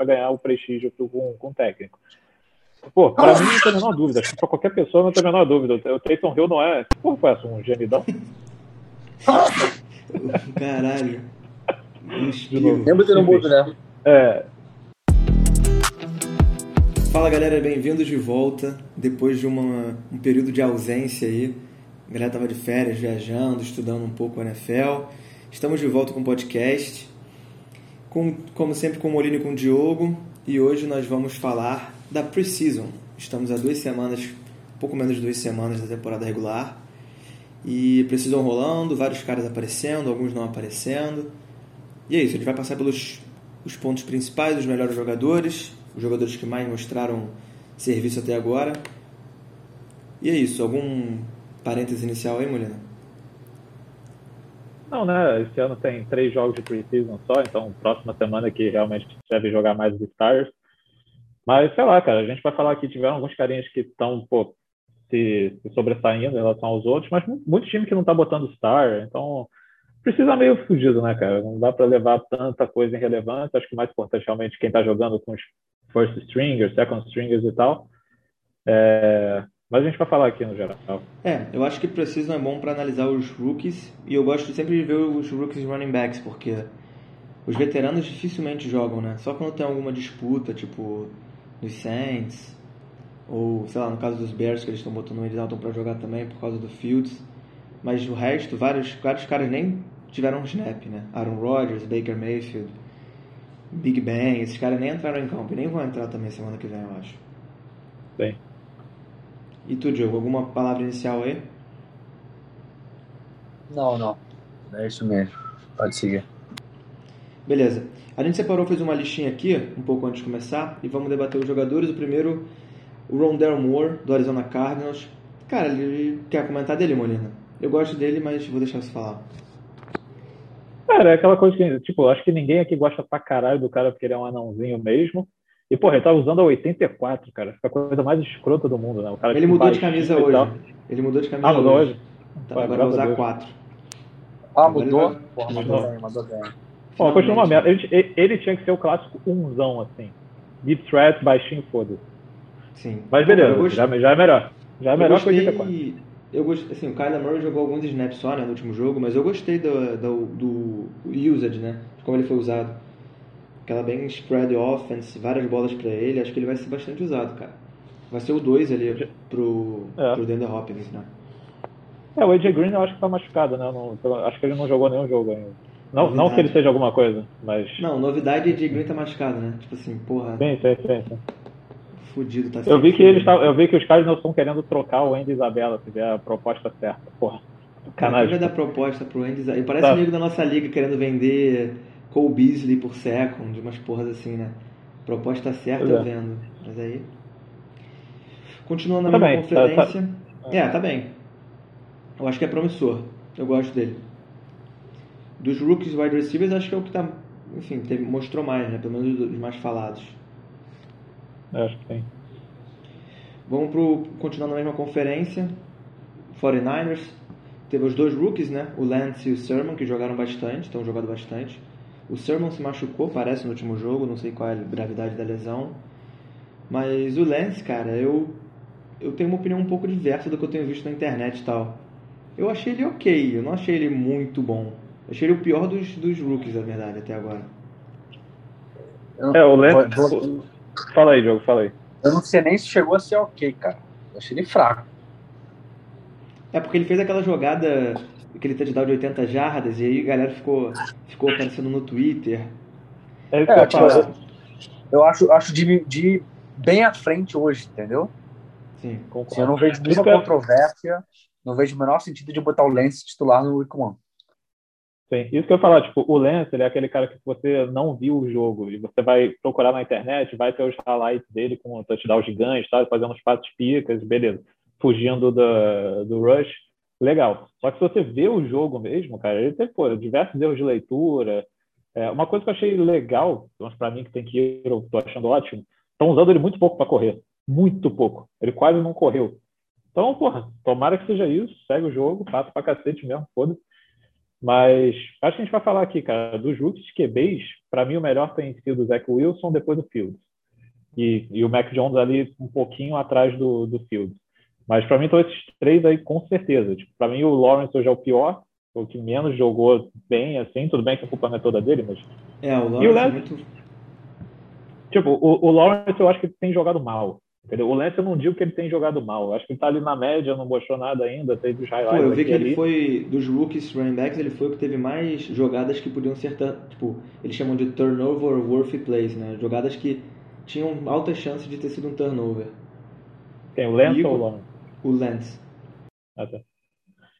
para ganhar o prestígio com, com o técnico. Pô, pra mim não tem a menor dúvida. Acho que pra qualquer pessoa não tem a menor dúvida. O Taysom Hill não é. Porra, foi essa? Um gemidão? Caralho. Lembra de não mudo, né? É. Fala galera, bem-vindos de volta. Depois de uma, um período de ausência aí. A galera tava de férias, viajando, estudando um pouco o NFL. Estamos de volta com o podcast. Com, como sempre, com o Molino e com o Diogo. E hoje nós vamos falar da Preseason. Estamos há duas semanas, pouco menos de duas semanas da temporada regular. E Preseason rolando, vários caras aparecendo, alguns não aparecendo. E é isso, a gente vai passar pelos os pontos principais, os melhores jogadores, os jogadores que mais mostraram serviço até agora. E é isso, algum parênteses inicial aí, Molina? Não, né? Esse ano tem três jogos de preseason só, então próxima semana que realmente deve jogar mais os Stars. Mas, sei lá, cara, a gente vai falar que tiveram alguns carinhas que estão, se, se, sobressaindo em relação aos outros, mas muito time que não tá botando Star, então precisa meio fugido, né, cara? Não dá para levar tanta coisa em relevância. Acho que o mais importante realmente quem tá jogando com os first stringers, second stringers e tal. É... Mas a gente vai falar aqui no geral. É, eu acho que precisa é bom para analisar os rookies e eu gosto sempre de ver os rookies running backs, porque os veteranos dificilmente jogam, né? Só quando tem alguma disputa, tipo dos Saints, ou sei lá, no caso dos Bears, que eles estão botando o Andy Dalton para jogar também por causa do Fields. Mas o resto, vários, vários caras nem tiveram um snap, né? Aaron Rodgers, Baker Mayfield, Big Ben, esses caras nem entraram em campo e nem vão entrar também semana que vem, eu acho. Bem. E tu, Diogo, alguma palavra inicial aí? Não, não. É isso mesmo. Pode seguir. Beleza. A gente separou, fez uma listinha aqui, um pouco antes de começar, e vamos debater os jogadores. O primeiro, o Rondell Moore, do Arizona Cardinals. Cara, ele quer comentar dele, Molina? Eu gosto dele, mas vou deixar você falar. Cara, é aquela coisa que, tipo, acho que ninguém aqui gosta pra caralho do cara porque ele é um anãozinho mesmo. E, porra, ele tá usando a 84, cara. Fica a coisa mais escrota do mundo, né? O cara ele mudou de camisa hoje. Ele mudou de camisa ah, mudou hoje. Então, agora vai usar 4. Ah, mudou? Porra, bem, mandou bem. Bom, continua uma merda. Ele, ele, tinha que ser o clássico umzão, assim. Deep threat, baixinho, foda-se. Sim. Mas beleza, gost... já, já, é melhor. Já é melhor gostei... que 84. Eu gostei, assim, o Kyler Murray jogou alguns snaps só, né, no último jogo, mas eu gostei do, do, do usage, né, de como ele foi usado. Aquela bem spread offense, várias bolas para ele, acho que ele vai ser bastante usado, cara. Vai ser o 2 ali pro, é. pro Dender Hopkins, né. É, o AJ Green eu acho que tá machucado, né, não, acho que ele não jogou nenhum jogo ainda. Não, não que ele seja alguma coisa, mas. Não, novidade de Green tá machucado, né? Tipo assim, porra. Sim, sim, sim. sim. Fudido, tá Eu vi que eles eu vi que os caras não estão querendo trocar o Andy Isabella, se vier a proposta certa. Porra. Cara, vai dar proposta pro Andy Isabella? Parece tá. amigo da nossa liga querendo vender Cole Beasley por second, umas porras assim, né? Proposta certa é. vendo. Mas aí. Continuando na tá mesma bem, conferência. Tá, tá... É, tá bem. Eu acho que é promissor. Eu gosto dele dos rookies wide receivers, acho que é o que tá, enfim, teve, mostrou mais, né? Pelo menos dos mais falados. Acho que tem. Vamos pro, continuar na mesma conferência. 49ers. Teve os dois rookies, né? O Lance e o Sermon, que jogaram bastante, estão jogando bastante. O Sermon se machucou, parece, no último jogo, não sei qual é a gravidade da lesão. Mas o Lance, cara, eu, eu tenho uma opinião um pouco diversa do que eu tenho visto na internet e tal. Eu achei ele ok, eu não achei ele muito bom. Achei ele o pior dos, dos rookies, na verdade, até agora. É, o Lance. Fala aí, Diogo, fala aí. Eu não sei nem se chegou a ser ok, cara. Eu achei ele fraco. É porque ele fez aquela jogada, aquele touchdown de 80 jardas, e aí a galera ficou, ficou aparecendo no Twitter. É, é tipo, eu, eu acho, acho de, de bem à frente hoje, entendeu? Sim, concordo. Assim, eu não vejo nenhuma controvérsia, não vejo o menor sentido de botar o Lance titular no Week 1. Sim, isso que eu ia falar, tipo, o Lance, ele é aquele cara que você não viu o jogo, e você vai procurar na internet, vai ter os highlights dele com um touchdown gigante, sabe, fazendo uns passos picas, beleza, fugindo do, do rush, legal. Só que se você vê o jogo mesmo, cara, ele tem, pô, diversos erros de leitura, é, uma coisa que eu achei legal, para mim que tem que ir, eu tô achando ótimo, estão usando ele muito pouco para correr, muito pouco, ele quase não correu. Então, porra, tomara que seja isso, segue o jogo, passa pra cacete mesmo, foda-se. Mas acho que a gente vai falar aqui, cara, dos rookies QBs, para mim o melhor tem sido o Zach Wilson, depois do Fields. E, e o Mac Jones ali um pouquinho atrás do, do Fields. Mas para mim estão esses três aí com certeza. Tipo, para mim o Lawrence hoje é o pior, o que menos jogou bem, assim, tudo bem que a culpa não é toda dele, mas. É, o Lawrence, o Lance, é muito... Tipo, o, o Lawrence eu acho que tem jogado mal. Entendeu? O Lance eu não digo que ele tem jogado mal. Eu acho que ele tá ali na média, não mostrou nada ainda, teve os highlights. Pô, eu vi que ele ali. foi, dos rookies running backs, ele foi o que teve mais jogadas que podiam ser, tipo, eles chamam de turnover worthy plays, né? Jogadas que tinham altas chances de ter sido um turnover. Tem o Lance e ou o Lawrence? O Lance. Ah, tá.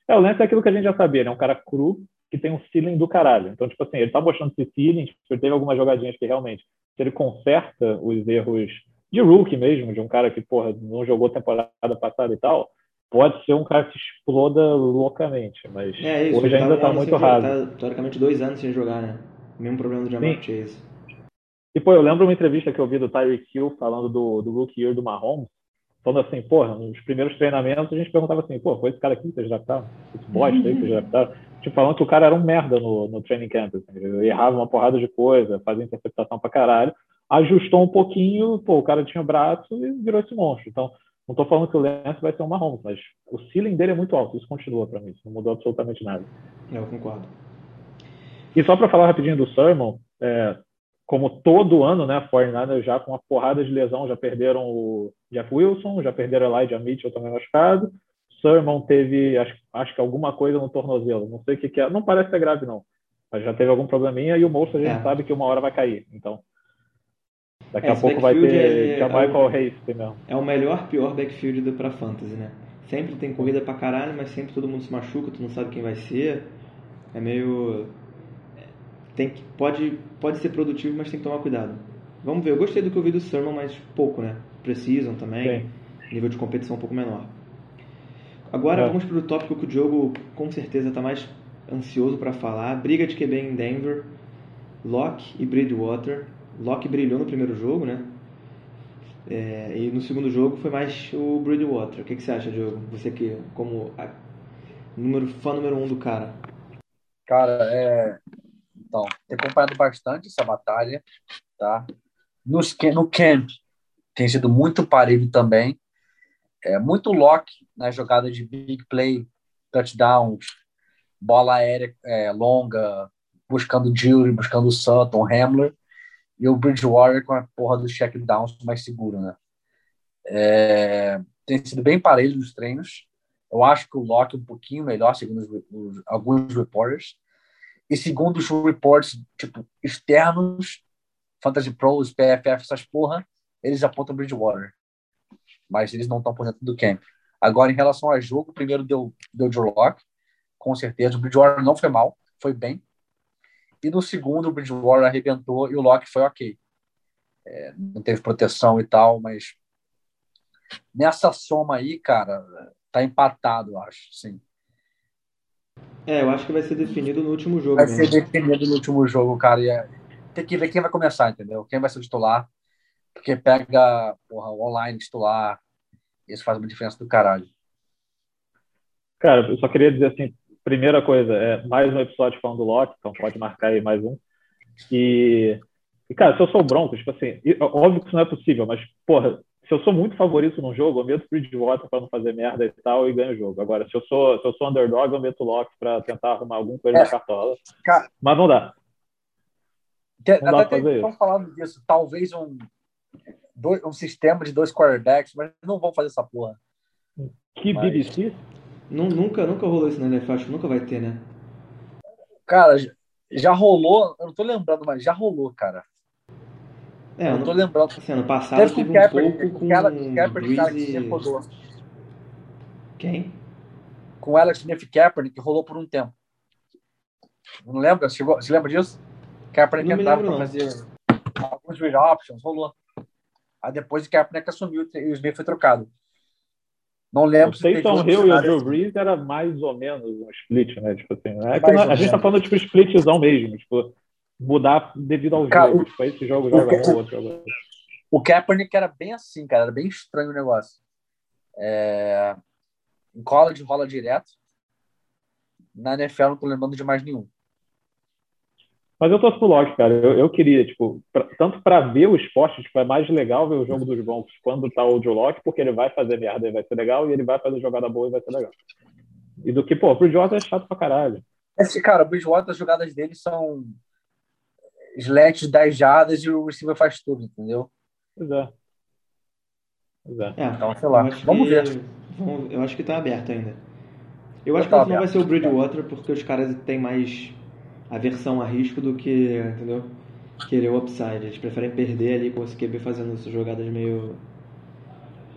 É, o Lance é aquilo que a gente já sabia, ele é um cara cru que tem um ceiling do caralho. Então, tipo assim, ele tá mostrando esse ceiling, tipo, ele teve algumas jogadinhas que realmente, se ele conserta os erros de rookie mesmo, de um cara que, porra, não jogou temporada passada e tal, pode ser um cara que exploda loucamente, mas é, isso, hoje ainda tá muito raro. Tá, teoricamente, dois anos sem jogar, né? Mesmo problema do Jamar Chase. E, pô, eu lembro uma entrevista que eu vi do Tyreek Hill falando do, do rookie year do Mahomes, falando assim, porra, nos primeiros treinamentos a gente perguntava assim, pô, foi esse cara aqui que vocês draftaram? Esse bosta aí que vocês draftaram? Tipo, falando que o cara era um merda no, no training camp, assim, ele errava uma porrada de coisa, fazia interceptação pra caralho, ajustou um pouquinho, pô, o cara tinha braço e virou esse monstro. Então, não estou falando que o Lance vai ser um Mahomes, mas o ceiling dele é muito alto, isso continua para mim, isso não mudou absolutamente nada. Eu concordo. E só para falar rapidinho do Sermon, é, como todo ano, né, a 49 já com uma porrada de lesão, já perderam o Jeff Wilson, já perderam Elijah Mitchell também machucado, Sermon teve, acho, acho que alguma coisa no tornozelo, não sei o que, que é, não parece ser grave não, mas já teve algum probleminha e o monstro a gente é. sabe que uma hora vai cair, então Daqui é, a pouco vai ter é, é, Michael Hayes mesmo. É o melhor, pior backfield para fantasy, né? Sempre tem corrida pra caralho, mas sempre todo mundo se machuca, tu não sabe quem vai ser. É meio. É, tem que, pode, pode ser produtivo, mas tem que tomar cuidado. Vamos ver, eu gostei do que eu vi do Sermon, mas pouco, né? Precisam também. Sim. Nível de competição um pouco menor. Agora é. vamos para o tópico que o Diogo com certeza está mais ansioso para falar. Briga de QB em Denver, Locke e Bridgewater. Locke brilhou no primeiro jogo, né? É, e no segundo jogo foi mais o Bridgewater. O que, que você acha, Diogo? Você que, como a, número, fã número um do cara. Cara, é... Então, tem acompanhado bastante essa batalha, tá? Nos, no camp tem sido muito parelho também. É muito lock na jogada de big play, touchdowns, bola aérea é, longa, buscando Jury, buscando Sutton, Hamler e o Bridgewater com a porra do check downs mais seguro, né? É, tem sido bem parelho nos treinos. Eu acho que o Locke é um pouquinho melhor, segundo os, os, alguns reporters. E segundo os reports, tipo, externos, Fantasy Pros, PFF, essas porra, eles apontam Bridgewater. Mas eles não estão por dentro do camp. Agora, em relação ao jogo, primeiro deu, deu Joe Locke, com certeza. O Bridgewater não foi mal, foi bem. E no segundo, o Bridgewater arrebentou e o Locke foi ok. É, não teve proteção e tal, mas nessa soma aí, cara, tá empatado, acho, sim. É, eu acho que vai ser definido no último jogo. Vai mesmo. ser definido no último jogo, cara. É, tem que ver quem vai começar, entendeu? Quem vai ser o titular. Porque pega, porra, o online titular. Isso faz uma diferença do caralho. Cara, eu só queria dizer assim, primeira coisa, é mais um episódio falando do Loki, então pode marcar aí mais um. E, e cara, se eu sou o Broncos, tipo assim, óbvio que isso não é possível, mas, porra, se eu sou muito favorito num jogo, eu meto Bridgewater para não fazer merda e tal e ganho o jogo. Agora, se eu sou, se eu sou underdog, eu meto o Locke para tentar arrumar alguma coisa é, na cartola. Cara, mas não dá. Não dá fazer estão falando disso, talvez um, dois, um sistema de dois quarterbacks, mas não vão fazer essa porra. Que mas... BBC? Nunca, nunca rolou isso na NFL, acho que nunca vai ter, né? Cara, já rolou, eu não tô lembrando, mas já rolou, cara. É, eu não tô lembrando. Assim, ano passado teve, teve um Kaepernick, pouco com Kaepernick, cara, que rodou. Quem? Com o Alex Smith Kaepernick, que rolou por um tempo. Não lembra? Você, você lembra disso? Kaepernick entrava pra fazer alguns read options, rolou. Aí depois o Kaepernick assumiu e o Smith foi trocado. Não lembro. O Taysom Hill e o Drew Brees era mais ou menos um split, né? Tipo assim, é que a gente tá falando tipo splitzão mesmo, tipo, mudar devido ao cara, jogo. Tipo, esse jogo joga um, outro joga O Kaepernick era bem assim, cara, era bem estranho o negócio. É... Em college rola direto. na NFL não tô lembrando de mais nenhum. Mas eu torço pro Locke, cara. Eu, eu queria, tipo, pra, tanto para ver o esporte, tipo, é mais legal ver o jogo dos Broncos quando tá o Joe Locke, porque ele vai fazer merda e vai ser legal, e ele vai fazer jogada boa e vai ser legal. E do que, pô, pro Bridgewater é chato pra caralho. Esse, cara, o Bridgewater, as jogadas dele são slants 10 jardas e o receiver faz tudo, entendeu? Pois é. Pois é. É, Então, sei lá, eu vamos que- ver. eu acho que tá aberto ainda. Eu acho que tá não vai ser o Bridgewater porque os caras têm mais aversão a risco do que, entendeu? Querer o upside. Eles preferem perder ali com esse QB fazendo essas jogadas meio.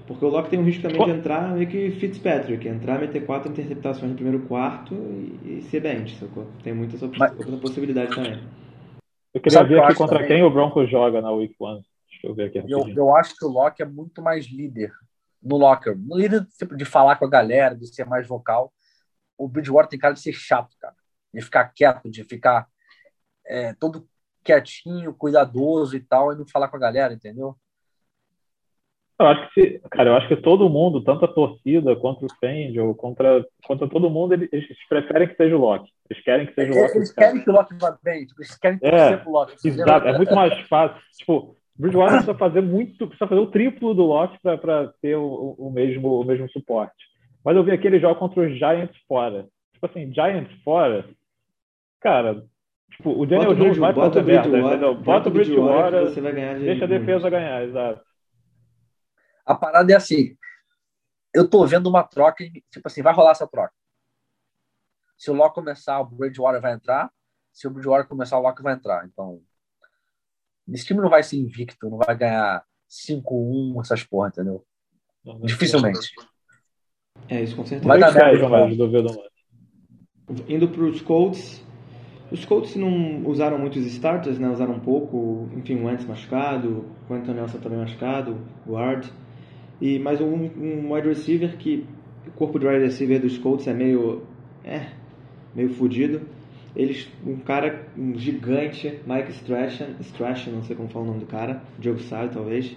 Porque o Locke tem um risco também de entrar meio que Fitzpatrick, entrar, meter quatro interceptações no primeiro quarto e, e ser bench, sacou? Tem muitas op- Mas- outras possibilidades também. Eu queria Sabe o ver que eu aqui contra também? quem o Broncos joga na Week 1. Deixa eu ver aqui Eu, eu acho que o Locke é muito mais líder no locker. No líder tipo, de falar com a galera, de ser mais vocal. O Bridgewater tem cara de ser chato, cara. De ficar quieto, de ficar é, todo quietinho, cuidadoso e tal, e não falar com a galera, entendeu? Eu acho que, cara, eu acho que todo mundo, tanto a torcida quanto o Fangio, contra, contra todo mundo, eles, eles preferem que seja o Locke. Eles querem que seja o Locke. Eles querem que o Locke vá bem, tipo, eles querem É, torcer pro Locke. entendeu? Exato, é muito mais fácil. Tipo, Bridgewater precisa fazer muito, precisa fazer o triplo do Locke para ter o, o, o mesmo, o mesmo suporte. Mas eu vi aquele jogo contra os Giants fora. Tipo assim, Giants fora, cara, tipo, o Daniel Jones vai bota fazer o merda, Bridgewater- entendeu? Bota o Bridgewater, você vai ganhar de deixa a defesa ganhar, exato. A parada é assim, eu tô vendo uma troca, e, tipo assim, vai rolar essa troca. Se o Locke começar, o Bridgewater vai entrar. Se o Bridgewater começar, o Locke vai entrar. Então, esse time não vai ser invicto, não vai ganhar 5-1, essas porra, entendeu? Dificilmente. É isso, com certeza. Vai dar merda, muito. Indo para os Colts, os Colts não usaram muitos starters, né? Usaram pouco, enfim, o Wentz machucado, o Quentin Nelson também machucado, guard. E mais um, um wide receiver que o corpo de wide receiver dos Colts é meio, é, meio fudido. Eles, um cara, um gigante, Mike Strachan, Strachan, não sei como fala o nome do cara, Diogo sabe talvez,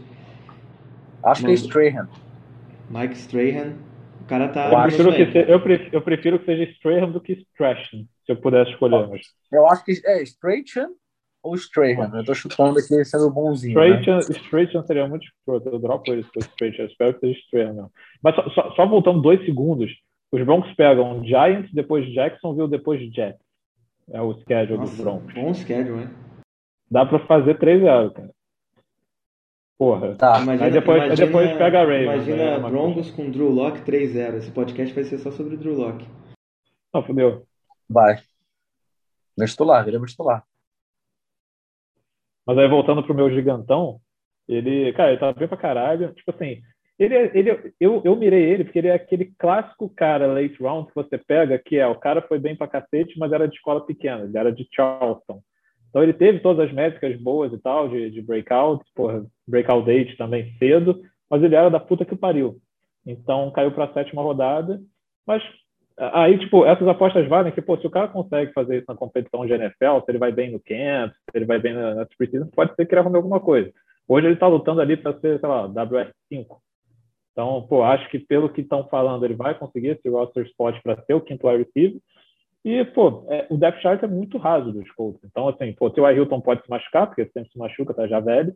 Acho que é Strahan. Mike Strahan. O cara tá. Eu prefiro, que se- eu, prefiro, eu prefiro que seja Strahan do que Strachan, se eu pudesse escolher. Mas Eu acho que é Strachan ou Strahan. Eu tô chutando aqui sendo bonzinho. Né? Strachan, Strachan seria muito escroto. Eu dropo ele se fosse Strachan. Eu espero que seja Strahan, não. Mas só, só, só voltando dois segundos. Os Broncos pegam Giants, depois Jacksonville, depois Jets. É o schedule dos Nossa, Broncos. bom schedule, hein? Dá pra fazer 3-0, cara. Porra. Tá. Aí depois- aí depois pega a Ravens, Imagina né, Broncos com Drew Lock 3-0. Esse podcast vai ser só sobre Drew Lock. Não, fodeu. Vai. Meu titular, vira meu titular. Mas aí voltando pro meu gigantão, ele, cara, ele tá bem pra caralho. Tipo assim, ele, é- ele, eu, eu mirei ele porque ele é aquele clássico cara late round que você pega, que é o cara foi bem pra cacete, mas era de escola pequena, ele era de Charleston. Então ele teve todas as métricas boas e tal, de, de breakout, porra, breakout date também cedo, mas ele era da puta que pariu. Então caiu pra sétima rodada, mas aí, tipo, essas apostas valem que, pô, se o cara consegue fazer isso na competição de NFL, se ele vai bem no camp, se ele vai bem na, na preseason, pode ser que ele arrume alguma coisa. Hoje ele tá lutando ali para ser, sei lá, WS5. Então, pô, acho que pelo que estão falando, ele vai conseguir esse roster spot para ser o quinto wide receiver. E, pô, é, o depth chart é muito raso dos Colts. Então, assim, pô, o T.Y. Hilton pode se machucar, porque sempre se machuca, tá já velho.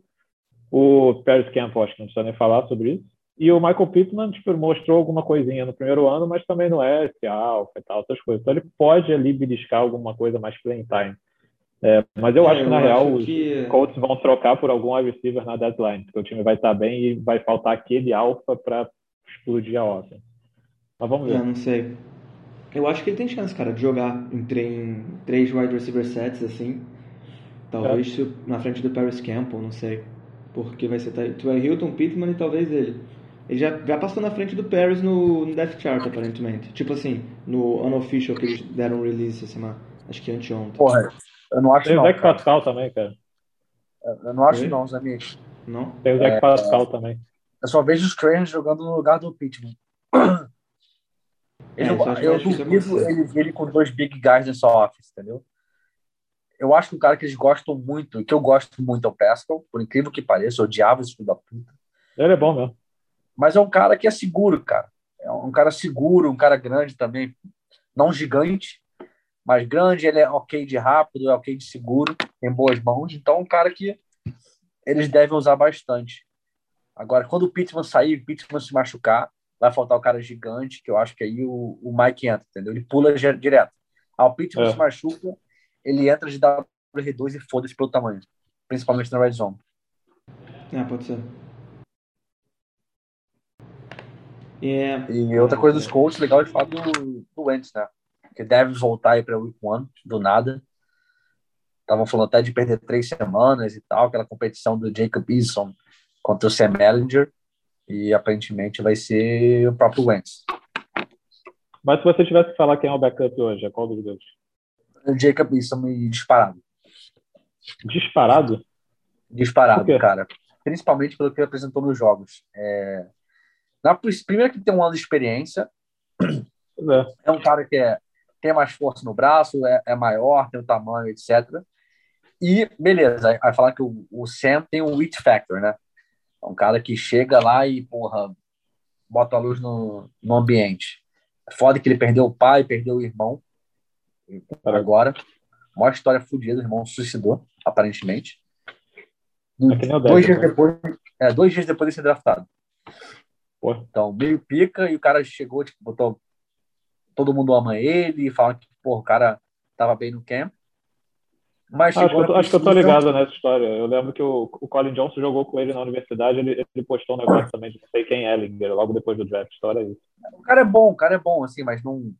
O Paris Campbell, acho que não precisa nem falar sobre isso. E o Michael Pittman, tipo, mostrou alguma coisinha no primeiro ano, mas também não é esse alfa e tal, essas coisas. Então, ele pode ali beliscar alguma coisa mais playing time. É, mas eu É, acho que, na eu real, acho os que- Colts vão trocar por algum receiver na deadline, porque o time vai estar bem e vai faltar aquele alfa para explodir a offense. Mas vamos ver. É, não sei. Eu acho que ele tem chance, cara, de jogar em, em três wide receiver sets, assim. Talvez É. na frente do Paris Campbell, não sei. Porque vai ser T.Y. Hilton, Pittman e talvez ele. Ele já, já passou na frente do Paris no, no Death Chart, aparentemente. Tipo assim, no unofficial que eles deram um release essa semana. Acho que anteontem. Porra, eu não acho Tem o não. Zach cara. Pascal também, cara. Eu não acho Oi? não, Zamir. Não? Tem o Zach Pascal também. Eu só vejo os Strahan jogando no lugar do Pittman. É, Eu, isso eu difícil duvido ele, ele com dois big guys nessa office, entendeu? Eu acho que o cara que eles gostam muito, que eu gosto muito é o Pascal, por incrível que pareça, eu odiava esse filho da puta. Ele é bom mesmo. Mas é um cara que é seguro, cara. É um cara seguro, um cara grande também, não gigante, mais grande, ele é ok de rápido, é ok de seguro, tem boas mãos. Então, um cara que eles devem usar bastante. Agora, quando o Pittman sair, o Pittman se machucar, vai faltar o cara gigante, que eu acho que aí o, o Mike entra, entendeu? Ele pula direto. Ah, o Pittman é. se machuca, ele entra de WR2 e foda-se pelo tamanho. Principalmente na red zone. É, pode ser. Yeah. E outra coisa dos Colts, legal de falar do, do Wentz, né? Que deve voltar aí para Week One, do nada. Estavam falando até de perder três semanas e tal, aquela competição do Jacob Eason contra o Sam Ellinger. E aparentemente vai ser o próprio Wentz. Mas se você tivesse que falar quem é o backup hoje, é qual dos dois? O Jacob Eason disparado. Disparado? Disparado, cara. Principalmente pelo que ele apresentou nos jogos. É na, primeiro que tem um ano de experiência. É. é um cara que é, tem mais força no braço, é, é maior, tem o tamanho, etc. E, beleza, vai falar que o, o Sam tem um it factor, né? É um cara que chega lá e, porra, bota a luz no, no ambiente. É foda que ele perdeu o pai, perdeu o irmão. Agora, maior história fodida, o irmão suicidou, aparentemente. É dois, dias né? depois, é, dois dias depois de ser draftado. Porra. Então, meio pica, e o cara chegou, tipo, botou. Todo mundo ama ele, e fala que, pô, o cara tava bem no camp. Mas acho, que eu, tô, acho que eu tô ligado nessa história. Eu lembro que o, o Colin Johnson jogou com ele na universidade, ele, ele postou um negócio também de não sei quem é Ellinger, logo depois do draft. História é isso. O cara é bom, o cara é bom, assim, mas não.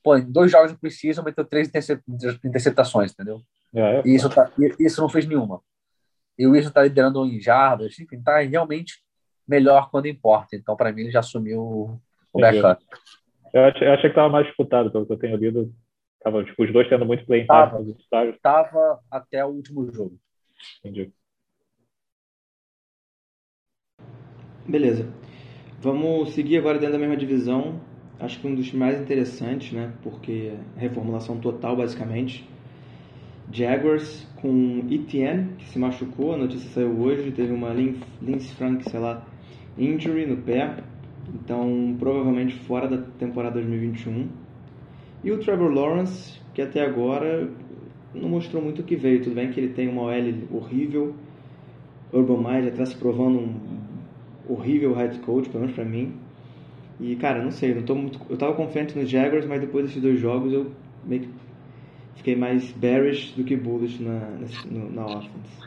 Pô, em dois jogos precisam meteu três interceptações, entendeu? É, é, e isso, tá, isso não fez nenhuma. E o Wilson tá liderando em jardas, enfim, tá realmente melhor quando importa. Então, para mim, ele já assumiu o backup. Eu achei, eu achei que estava mais disputado, pelo que eu tenho lido. Tava, tipo, os dois tendo muito play tava, nos estágios. Tava até o último jogo. Entendi. Beleza. Vamos seguir agora dentro da mesma divisão. Acho que um dos mais interessantes, né? Porque reformulação total, basicamente. Jaguars com Etienne, que se machucou, a notícia saiu hoje, teve uma Lince Frank, sei lá, injury no pé, então provavelmente fora da temporada 2021. E o Trevor Lawrence, que até agora não mostrou muito o que veio. Tudo bem que ele tem uma OL horrível, Urban Meyer está se provando um horrível head coach, pelo menos para mim. E cara, não sei, não tô muito, eu estava confiante nos Jaguars, mas depois desses dois jogos eu meio que fiquei mais bearish do que bullish na, na, na offense.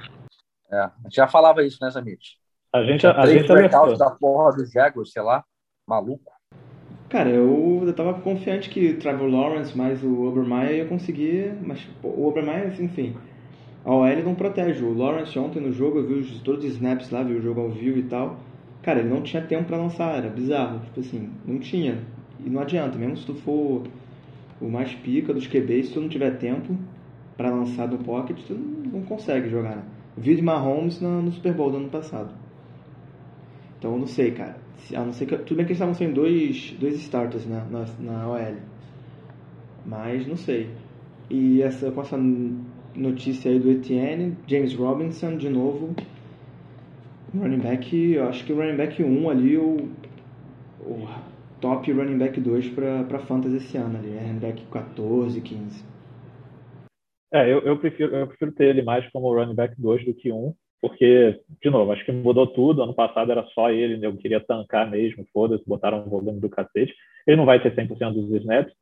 É, a gente já falava isso, né, Zamit? A gente, a, a gente alertou. da porra do Jaguars, sei lá, maluco. Cara, eu, eu tava confiante que o Trevor Lawrence mais o Obermeyer ia conseguir, mas pô, o Obermeyer, enfim, a OL não protege. O Lawrence ontem no jogo, eu vi todos os snaps lá, vi o jogo ao vivo e tal. Cara, ele não tinha tempo para lançar, era bizarro. Tipo assim, não tinha. E não adianta, mesmo se tu for o mais pica dos QBs, se tu não tiver tempo para lançar do pocket, tu não, não consegue jogar. Né? Vi de Mahomes no, no Super Bowl do ano passado. Então não sei, cara. A não ser que, tudo bem que eles estavam sem dois, dois starters na, na, na OL. Mas não sei. E essa, com essa notícia aí do Etienne, James Robinson de novo. Running back, eu acho que o running back 1 ali, o, o top running back 2 para Fantasy esse ano ali. Running back 14, 15. É, eu, eu, prefiro, eu prefiro ter ele mais como running back 2 do que 1 porque, de novo, acho que mudou tudo. Ano passado era só ele, eu queria tancar mesmo, foda-se, botaram um volume do cacete. Ele não vai ter 100% dos snaps,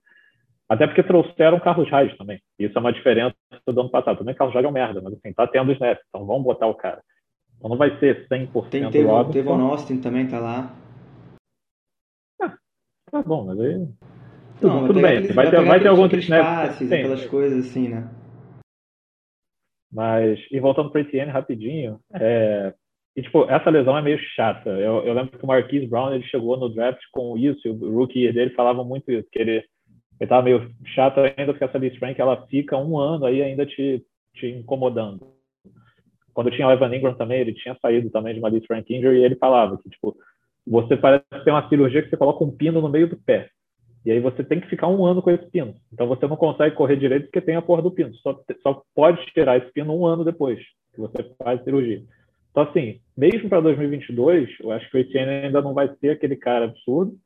até porque trouxeram Carlos Reis também. Isso é uma diferença do ano passado. Também Carlos Reis é um merda, mas assim, tá tendo snaps, então vamos botar o cara. Então não vai ser 100% Tem Tevon, Tevon Austin também tá lá. Ah, tá bom, mas aí... Não, tudo, bem, vai, ter, vai ter alguns snaps. Passes, aquelas coisas assim, né? Mas, e voltando para o Etienne rapidinho, é, e, tipo, essa lesão é meio chata. Eu, eu, lembro que o Marquise Brown ele chegou no draft com isso, e o rookie dele falava muito isso, que ele estava meio chato ainda porque essa Lee Frank ela fica um ano aí ainda te, te incomodando. Quando tinha o Evan Ingram também, ele tinha saído também de uma Lee Frank injury e ele falava que, tipo, você parece ter uma cirurgia que você coloca um pino no meio do pé. E aí você tem que ficar um ano com esse pino. Então você não consegue correr direito porque tem a porra do pino. Só, só pode tirar esse pino um ano depois que você faz a cirurgia. Então, assim, mesmo para 2022, eu acho que o Etienne ainda não vai ser aquele cara absurdo.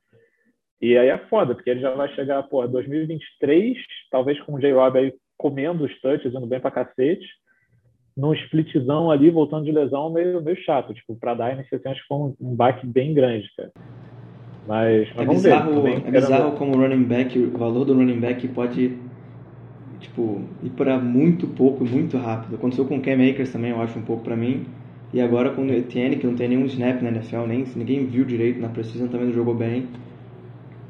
E aí é foda, porque ele já vai chegar, pô, 2023, talvez com o J-Rob aí comendo os touches, indo bem pra cacete, num splitzão ali, voltando de lesão, meio, meio chato. Tipo, pra Dynasty, assim, acho que foi um, um baque bem grande, cara. Mas, mas é vamos bizarro, ver. É bizarro como o running back, o valor do running back pode tipo, ir para muito pouco, muito rápido. Aconteceu com o Cam Akers também, eu acho, um pouco para mim. E agora com o Etienne, que não tem nenhum snap na NFL, nem, ninguém viu direito na Precision, também não jogou bem.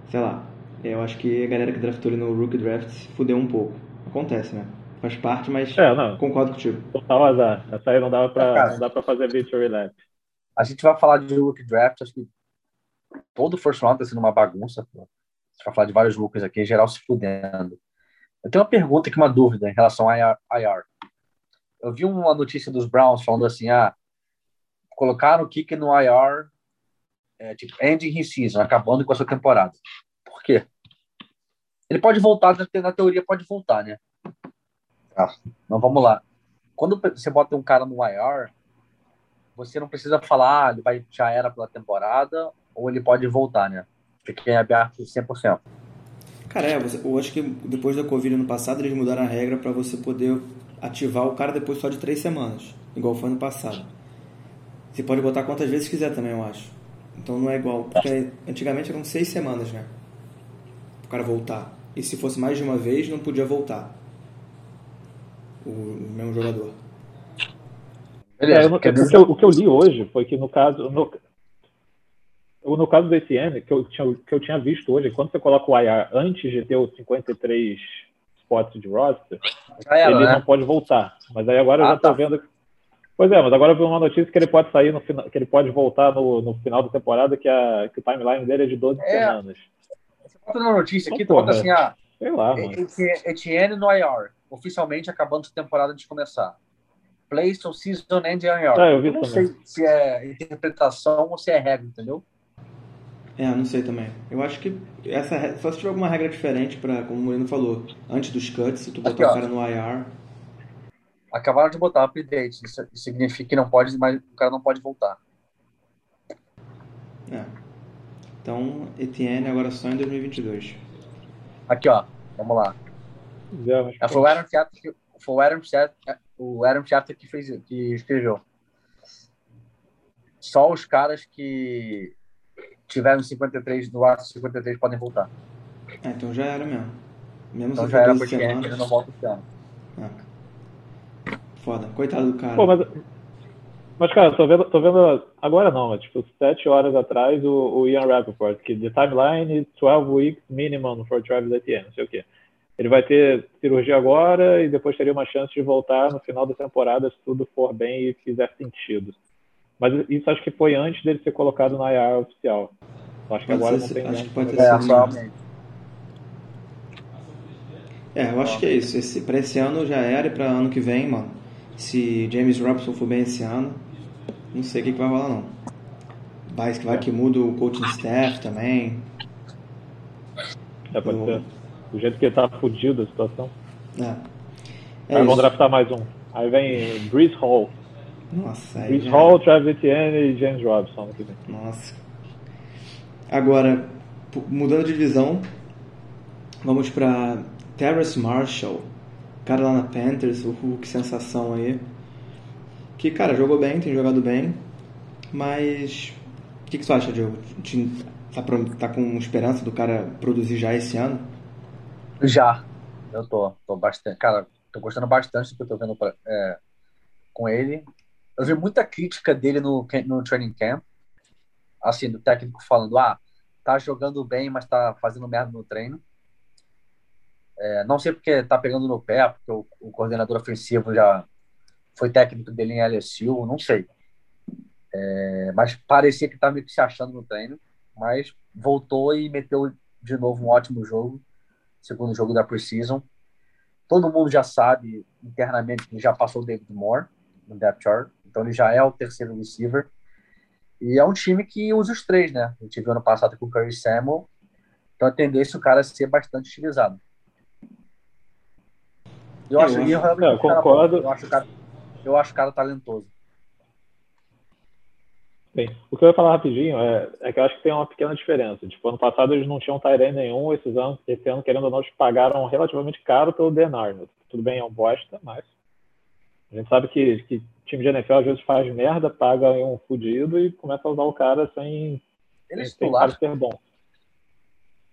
Sei lá, eu acho que a galera que draftou ele no Rookie Draft se fudeu um pouco. Acontece, né? Faz parte, mas é, não. concordo contigo. Total azar. Essa aí não dava pra, não dá pra fazer victory lap. A gente vai falar de Rookie Draft, acho que todo first round tá sendo uma bagunça. Pô. Vai falar de vários rookies aqui, em geral se fudendo. Eu tenho uma pergunta aqui, uma dúvida em relação a IR. Eu vi uma notícia dos Browns falando assim, ah, colocaram o kick no IR, é, tipo, ending his season, acabando com a sua temporada. Por quê? Ele pode voltar, na teoria pode voltar, né? Ah, então vamos lá. Quando você bota um cara no IR, você não precisa falar, ah, ele vai, já era pela temporada, ou ele pode voltar, né? Fica em aberto 100%. Cara, é, eu acho que depois da Covid ano passado eles mudaram a regra para você poder ativar o cara depois só de três semanas, igual foi ano passado. Você pode botar quantas vezes quiser também, eu acho. Então não é igual, porque antigamente eram seis semanas, né? O cara voltar. E se fosse mais de uma vez, não podia voltar. O, mesmo jogador. É, eu, o, que eu, o, que eu, li hoje foi que no caso, no, no caso do ETN, que eu, tinha, que eu tinha visto hoje, quando você coloca o IR antes de ter os 53 spots de roster, era, ele né? não pode voltar. Mas aí agora ah, eu já estou tá. vendo. Pois é, mas agora eu vi uma notícia que ele pode sair no final, que ele pode voltar no, no final da temporada, que, a, que o timeline dele é de 12 é. semanas. Você bota uma notícia aqui, tu bota assim, ah, sei lá, mano. Etienne no IR, oficialmente acabando a temporada de começar. Place on season end IR. Ah, eu eu não também. sei se é interpretação ou se é regra, entendeu? É, não sei também. Eu acho que essa só se tiver alguma regra diferente para, como o Moreno falou, antes dos cuts, se tu botar Aqui, o cara no IR. Acabaram de botar update. Isso significa que não pode, mas o cara não pode voltar. É. Então, Etienne agora só em 2022. Aqui, ó. Vamos lá. É, foi o Adam Schefter, foi o Adam Schefter, o Adam Schefter que fez, que escreveu. Só os caras que tiveram 53 do ar 53 podem voltar. É, então já era mesmo. Mesmo então já era porque ele não volta esse ano. É. Foda. Coitado do cara. Pô, mas, mas, cara, tô vendo, tô vendo agora não, mas tipo, sete horas atrás o, o Ian Rappaport, que the timeline is 12 weeks minimum for Travis Etienne, não sei o quê. Ele vai ter cirurgia agora e depois teria uma chance de voltar no final da temporada se tudo for bem e fizer sentido. Mas isso acho que foi antes dele ser colocado na IAR oficial. Eu acho que pode agora ser, não tem acho que pode ter sido. É, eu acho que é isso. Esse, pra esse ano já era e pra ano que vem, mano. Se James Robson for bem esse ano, não sei o que, que vai rolar, não. Vai, vai que muda o coaching staff também. É, pode ser. Do jeito que ele tá fudido a situação. É. é Aí vão draftar mais um. Aí vem Breeze Hall. Nossa, Chris já... Hall, Travis Etienne e James Robson. Nossa. Agora, mudando de divisão, vamos para Terrace Marshall. Cara lá na Panthers, o Hulk sensação aí. Que, cara, jogou bem, tem jogado bem. Mas o que, que tu acha, Diogo? Tá, tá com esperança do cara produzir já esse ano? Já. Eu tô, tô bastante. Cara, tô gostando bastante do que eu tô vendo pra, é, com ele. Eu vi muita crítica dele no, no training camp, assim, do técnico falando, ah, tá jogando bem, mas tá fazendo merda no treino. É, não sei porque tá pegando no pé, porque o, o, coordenador ofensivo já foi técnico dele em LSU, não sei. É, mas parecia que tá meio que se achando no treino, mas voltou e meteu de novo um ótimo jogo, segundo jogo da Precision. Todo mundo já sabe internamente que já passou o David Moore no depth chart. Então ele já é o terceiro receiver. E é um time que usa os três, né? A gente viu ano passado com o Curry Samuel. Então a tendência é o cara ser bastante utilizado. Eu, acho, que eu, realmente eu concordo. Eu acho, o cara, eu acho o cara talentoso. Sim. O que eu ia falar rapidinho é, é, que eu acho que tem uma pequena diferença. Tipo, ano passado eles não tinham Tyrene nenhum, esses anos, esse ano, querendo ou não, eles pagaram relativamente caro pelo Denar. Tudo bem, é um bosta, mas a gente sabe que, que time de NFL às vezes faz merda, paga um fudido e começa a usar o cara sem, ele é titular. ser bom.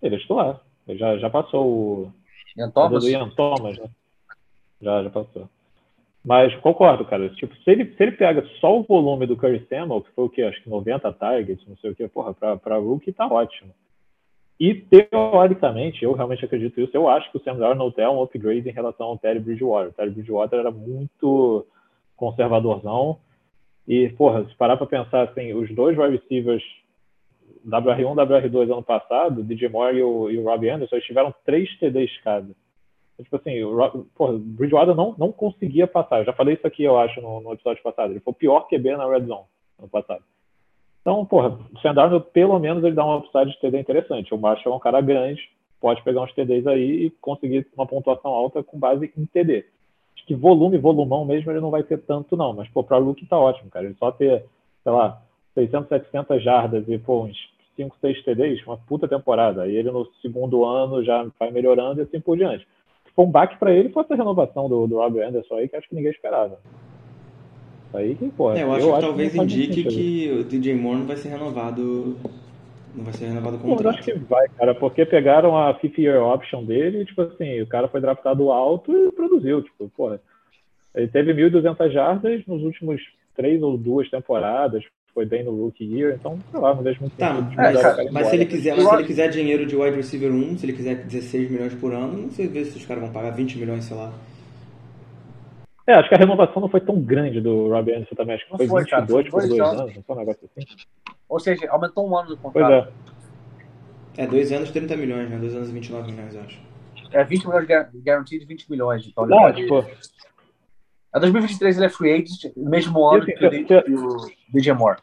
Ele é titular. Ele já, já passou o. Ian Thomas? Do Ian Thomas, né? Já, já passou. Mas concordo, cara. Tipo, se ele, se ele pega só o volume do Curry Samuel, que foi o quê? Acho que 90 targets, não sei o quê, porra, pra, pra rookie tá ótimo. E teoricamente, eu realmente acredito isso, eu acho que o Sam Darnold é um upgrade em relação ao Terry Bridgewater. O Terry Bridgewater era muito conservadorzão. E, porra, se parar para pensar assim, os dois wide receivers WR1 WR2 ano passado, DJ Moore e o, e o Robbie Anderson, eles tiveram três TDs cada. Tipo assim, o porra, Bridgewater não, não conseguia passar. Eu já falei isso aqui, eu acho, no, no episódio passado. Ele foi o pior QB na Red Zone ano passado. Então, porra, o Sam pelo menos, ele dá uma upside de TD interessante. O Marshall é um cara grande, pode pegar uns TDs aí e conseguir uma pontuação alta com base em TD. Acho que volume, volumão mesmo, ele não vai ter tanto, não. Mas, pô, para o Luke tá ótimo, cara. Ele só ter, sei lá, 600, 700 jardas e, pô, uns 5, 6 TDs, uma puta temporada. Aí ele no segundo ano já vai melhorando e assim por diante foi um baque para ele foi essa renovação do, do Robbie Anderson aí, que acho que ninguém esperava. Aí que, pô, é, eu, acho eu que talvez que indique que o DJ Moore não vai ser renovado. Não vai ser renovado com Eu acho que vai, cara, porque pegaram a fifth year option dele e, tipo assim, o cara foi draftado alto e produziu, tipo, porra. Ele teve 1.200 jardas nos últimos três ou duas temporadas, foi bem no rookie year, então, sei lá, não vejo muito tá, tempo é, cara, mas, se ele quiser, mas se ele quiser dinheiro de wide receiver 1, se ele quiser 16 milhões por ano, não sei ver se os caras vão pagar 20 milhões, sei lá. É, acho que a renovação não foi tão grande do Robbie Anderson também, acho que não foi, foi 22 por dois anos, não foi um negócio assim. Ou seja, aumentou um ano do contrato. Pois é. É, dois anos 30 milhões, né? Dois anos 29 milhões, eu acho. É 20 milhões garantido e 20 milhões. Então não, pode... tipo... A 2023 ele é free agent, mesmo ano assim, que, o DJ Moore.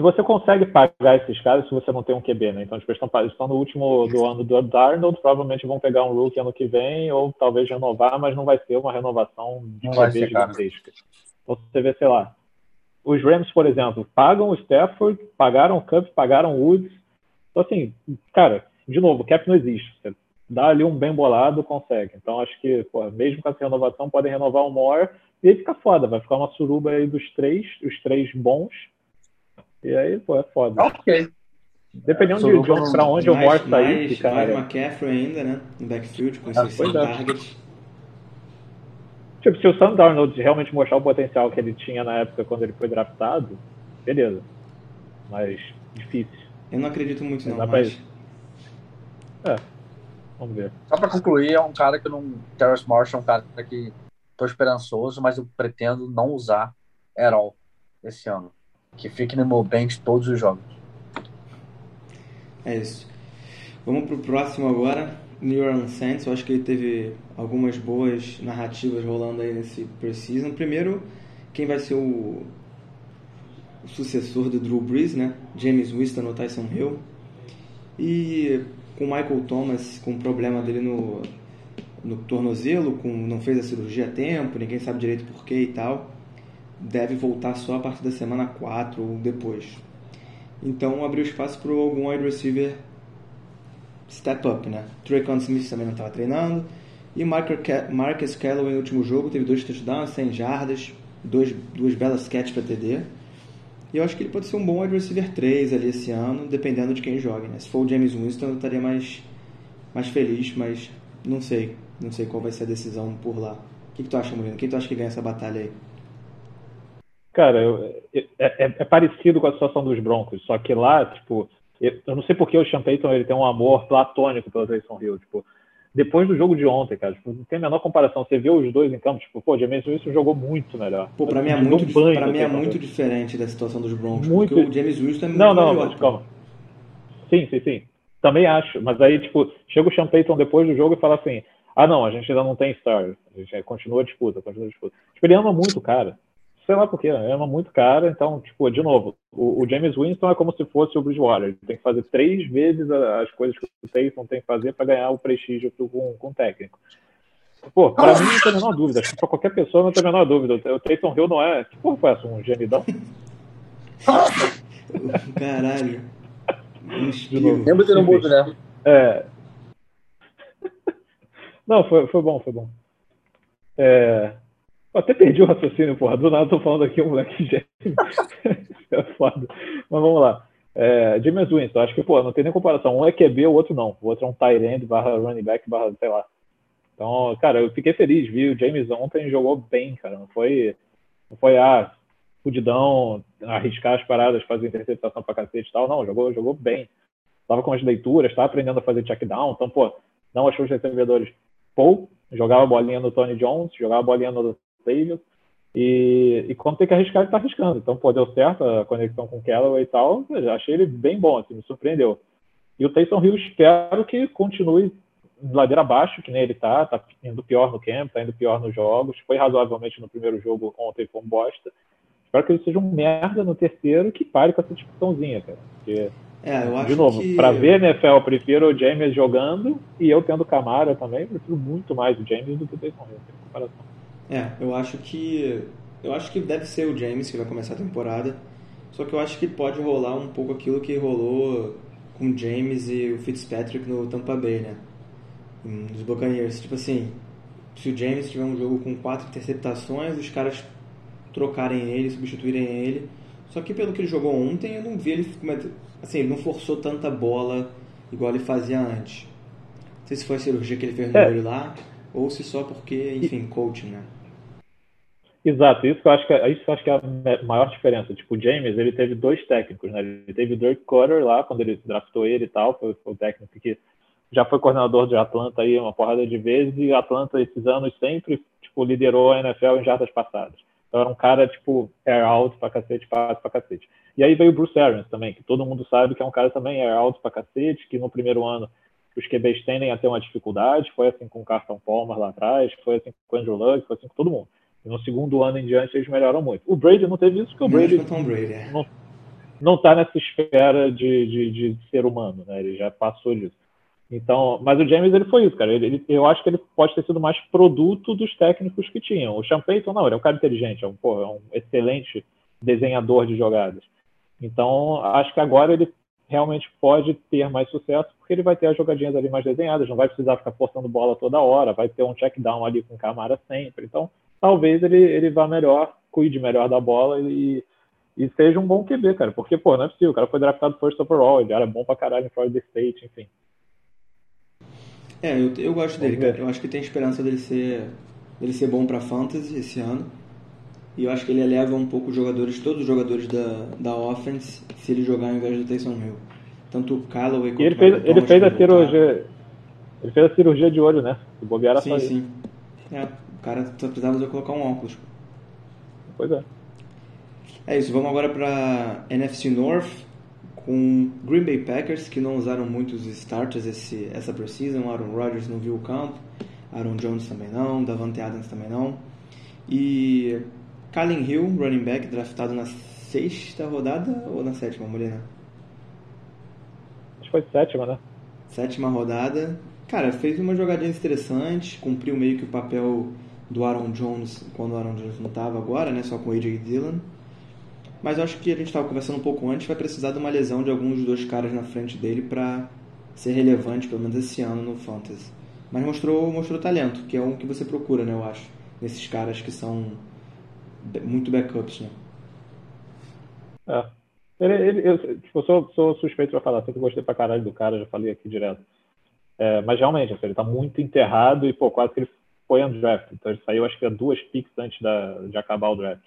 E você consegue pagar esses caras se você não tem um QB, né? Então, eles estão, estão no último do ano do Darnold, provavelmente vão pegar um rookie ano que vem, ou talvez renovar, mas não vai ser uma renovação de não QB gigantesca. Então, você vê, sei lá, os Rams, por exemplo, pagam o Stafford, pagaram o Cup, pagaram o Woods. Então, assim, cara, de novo, o cap não existe. Você dá ali um bem bolado, consegue. Então, acho que, mesmo com essa renovação, podem renovar o Moore e aí fica foda. Vai ficar uma suruba aí dos três, os três bons e aí, pô, é foda. Ok. Dependendo de, de onde, pra onde mais, o Moore sair, cara. Mais McCaffrey ainda, né? No backfield, com ah, seus é. targets. Tipo, se o Sam Darnold realmente mostrar o potencial que ele tinha na época quando ele foi draftado, beleza. Mas difícil. Eu não acredito muito, não. Mas... É. Vamos ver. Só pra concluir, é um cara que não. Terrace Marshall é um cara que tô esperançoso, mas eu pretendo não usar at all esse ano que fique no bench todos os jogos. É isso. Vamos pro próximo agora. New Orleans Saints, eu acho que ele teve algumas boas narrativas rolando aí nesse preseason. Primeiro, quem vai ser o, o sucessor do Drew Brees, né? James Winston ou Tyson Hill. E com Michael Thomas com o problema dele no, no tornozelo, com, não fez a cirurgia a tempo, ninguém sabe direito porquê e tal deve voltar só a partir da semana 4 ou depois. Então abriu espaço para algum wide receiver step up, né? Traycon Smith também não estava treinando. E Marcus Calloway no último jogo teve dois touchdowns, 100 jardas, dois, duas belas catches para TD. E eu acho que ele pode ser um bom wide receiver 3 ali esse ano, dependendo de quem jogue, né? Se for o James Winston, eu estaria mais, mais feliz, mas não sei. Não sei qual vai ser a decisão por lá. O que, que tu acha, Murilo? Quem tu acha que ganha essa batalha aí? Cara, eu, é, é, é, parecido com a situação dos Broncos, só que lá, tipo, eu, eu não sei porque o Sean Payton ele tem um amor platônico pelo Taysom Hill, tipo, depois do jogo de ontem, cara, tipo, não tem a menor comparação. Você vê os dois em campo, tipo, pô, James Winston jogou muito melhor. Pô, pra mim é muito, um pra mim é muito diferente da situação dos Broncos, muito... porque o James Winston é muito Não, não, mas calma. Sim, sim, sim. Também acho, mas aí, tipo, chega o Sean Payton depois do jogo e fala assim, ah, não, a gente ainda não tem star, a gente continua a disputa, continua a disputa. Tipo, ele ama muito o cara sei lá porquê, é uma muito cara, então, tipo, de novo, o, o, James Winston é como se fosse o Bridgewater, ele tem que fazer três vezes as coisas que o Taysom tem que fazer para ganhar o prestígio com, com o técnico. Pô, pra mim não tem a menor dúvida. Acho que pra qualquer pessoa não tem a menor dúvida. O Taysom Hill não é. Que porra foi essa? Um gemidão? Caralho. Lembra de no mudo, né? É. Não, foi, foi bom, foi bom. É... Eu até perdi o raciocínio, porra. Do nada tô falando aqui um moleque gêmeo. é foda. Mas vamos lá. É, James Winston, acho que, pô, não tem nem comparação. Um é QB, o outro não. O outro é um tight end barra running back barra, sei lá. Então, cara, eu fiquei feliz, vi o James ontem jogou bem, cara. Não foi, não foi, ah, fudidão, arriscar as paradas, fazer interceptação pra cacete e tal. Não, jogou, jogou bem. Tava com as leituras, tava aprendendo a fazer check down. Então, pô, não achou os recebedores Paul, jogava bolinha no Tony Jones, jogava bolinha no E, e quando tem que arriscar, ele tá arriscando. Então, pô, deu certo a conexão com o Callaway e tal. Eu achei ele bem bom, assim, me surpreendeu. E o Taysom Hill, espero que continue ladeira abaixo, que nem ele tá, tá indo pior no camp, tá indo pior nos jogos. Foi razoavelmente no primeiro jogo ontem, foi um bosta. Espero que ele seja um merda no terceiro que pare com essa discussãozinha, cara. Porque é, eu acho de novo, que... para ver NFL, eu prefiro o James jogando e eu tendo Camara também, prefiro muito mais o James do que o Taysom Hill, em comparação. É, eu acho que eu acho que deve ser o James que vai começar a temporada. Só que eu acho que pode rolar um pouco aquilo que rolou com o James e o Fitzpatrick no Tampa Bay, né? Nos Buccaneers, tipo assim, se o James tiver um jogo com quatro interceptações, os caras trocarem ele, substituírem ele. Só que pelo que ele jogou ontem, eu não vi ele assim, ele não forçou tanta bola igual ele fazia antes. Não sei se foi a cirurgia que ele fez no é. olho lá, ou se só porque, enfim, coaching, né? Exato, isso eu acho que, é, isso eu acho que é a maior diferença. Tipo, o James, ele teve dois técnicos, né? Ele teve o Dirk Cutter lá, quando ele draftou ele e tal, foi, foi o técnico que já foi coordenador de Atlanta aí uma porrada de vezes, e Atlanta esses anos sempre, tipo, liderou a NFL em jardas passadas. Então era um cara, tipo, air out pra cacete, passe pra cacete. E aí veio o Bruce Arians também, que todo mundo sabe que é um cara também air out pra cacete, que no primeiro ano os QBs tendem a ter uma dificuldade, foi assim com o Carson Palmer lá atrás, foi assim com o Andrew Luck, foi assim com todo mundo. No segundo ano em diante eles melhoram muito. O Brady não teve isso, porque o Brady, Brady é. não, não tá nessa esfera de, de, de ser humano, né? Ele já passou disso. Então, mas o James ele foi isso, cara. Ele, ele, eu acho que ele pode ter sido mais produto dos técnicos que tinham. O Sean Payton, não, ele é um cara inteligente, é um, pô, é um excelente desenhador de jogadas. Então, acho que agora ele realmente pode ter mais sucesso, porque ele vai ter as jogadinhas ali mais desenhadas, não vai precisar ficar forçando bola toda hora, vai ter um check down ali com Camara sempre. Então, talvez ele, ele vá melhor, cuide melhor da bola e, e seja um bom QB, cara. Porque, pô, não é possível, o cara foi draftado first overall, ele era bom pra caralho em Florida State, enfim. É, eu, eu gosto dele, cara. Eu acho que tem esperança dele ser, dele ser bom para fantasy esse ano. E eu acho que ele eleva um pouco os jogadores, todos os jogadores da, da offense, se ele jogar ao invés do Taysom Hill. Tanto o Callaway quanto ele fez, o ele fez a cirurgia. Ele fez a cirurgia de olho, né? Se bobear Sim, sim. É, o cara só precisava de colocar um óculos. Pois é. É isso, vamos agora para NFC North com Green Bay Packers, que não usaram muitos starters esse, essa preseason. Aaron Rodgers não viu o campo, Aaron Jones também não, Davante Adams também não. E Kalin Hill, running back, draftado na sexta rodada ou na sétima, Molina? Acho que foi sétima, né? Sétima rodada. Cara, fez uma jogadinha interessante, cumpriu meio que o papel do Aaron Jones quando o Aaron Jones não estava agora, né? Só com o AJ Dillon. Mas acho que a gente estava conversando um pouco antes, vai precisar de uma lesão de alguns dos dois caras na frente dele para ser relevante, pelo menos esse ano, no Fantasy. Mas mostrou, mostrou talento, que é um que você procura, né, eu acho, nesses caras que são muito backups, né? É. Ele, ele, eu, tipo, sou, sou suspeito para falar, sempre gostei pra caralho do cara, já falei aqui direto. É, mas realmente, assim, ele tá muito enterrado e, pô, quase que ele foi undraft. Então ele saiu, acho que, duas picks antes da, de acabar o draft.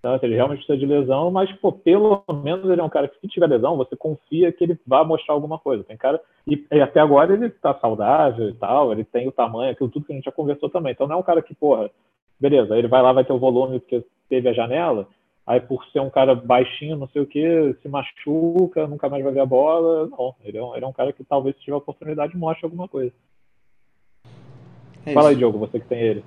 Então, assim, ele realmente precisa de lesão, mas, pô, pelo menos ele é um cara que, se tiver lesão, você confia que ele vai mostrar alguma coisa. Tem cara. E, e até agora ele tá saudável e tal, ele tem o tamanho, aquilo tudo que a gente já conversou também. Então não é um cara que, porra, beleza, ele vai lá, vai ter o volume porque teve a janela, aí por ser um cara baixinho, não sei o que, se machuca, nunca mais vai ver a bola. Não, ele é um, ele é um cara que talvez, se tiver oportunidade, mostre alguma coisa. É Fala aí, Diogo, você que tem ele.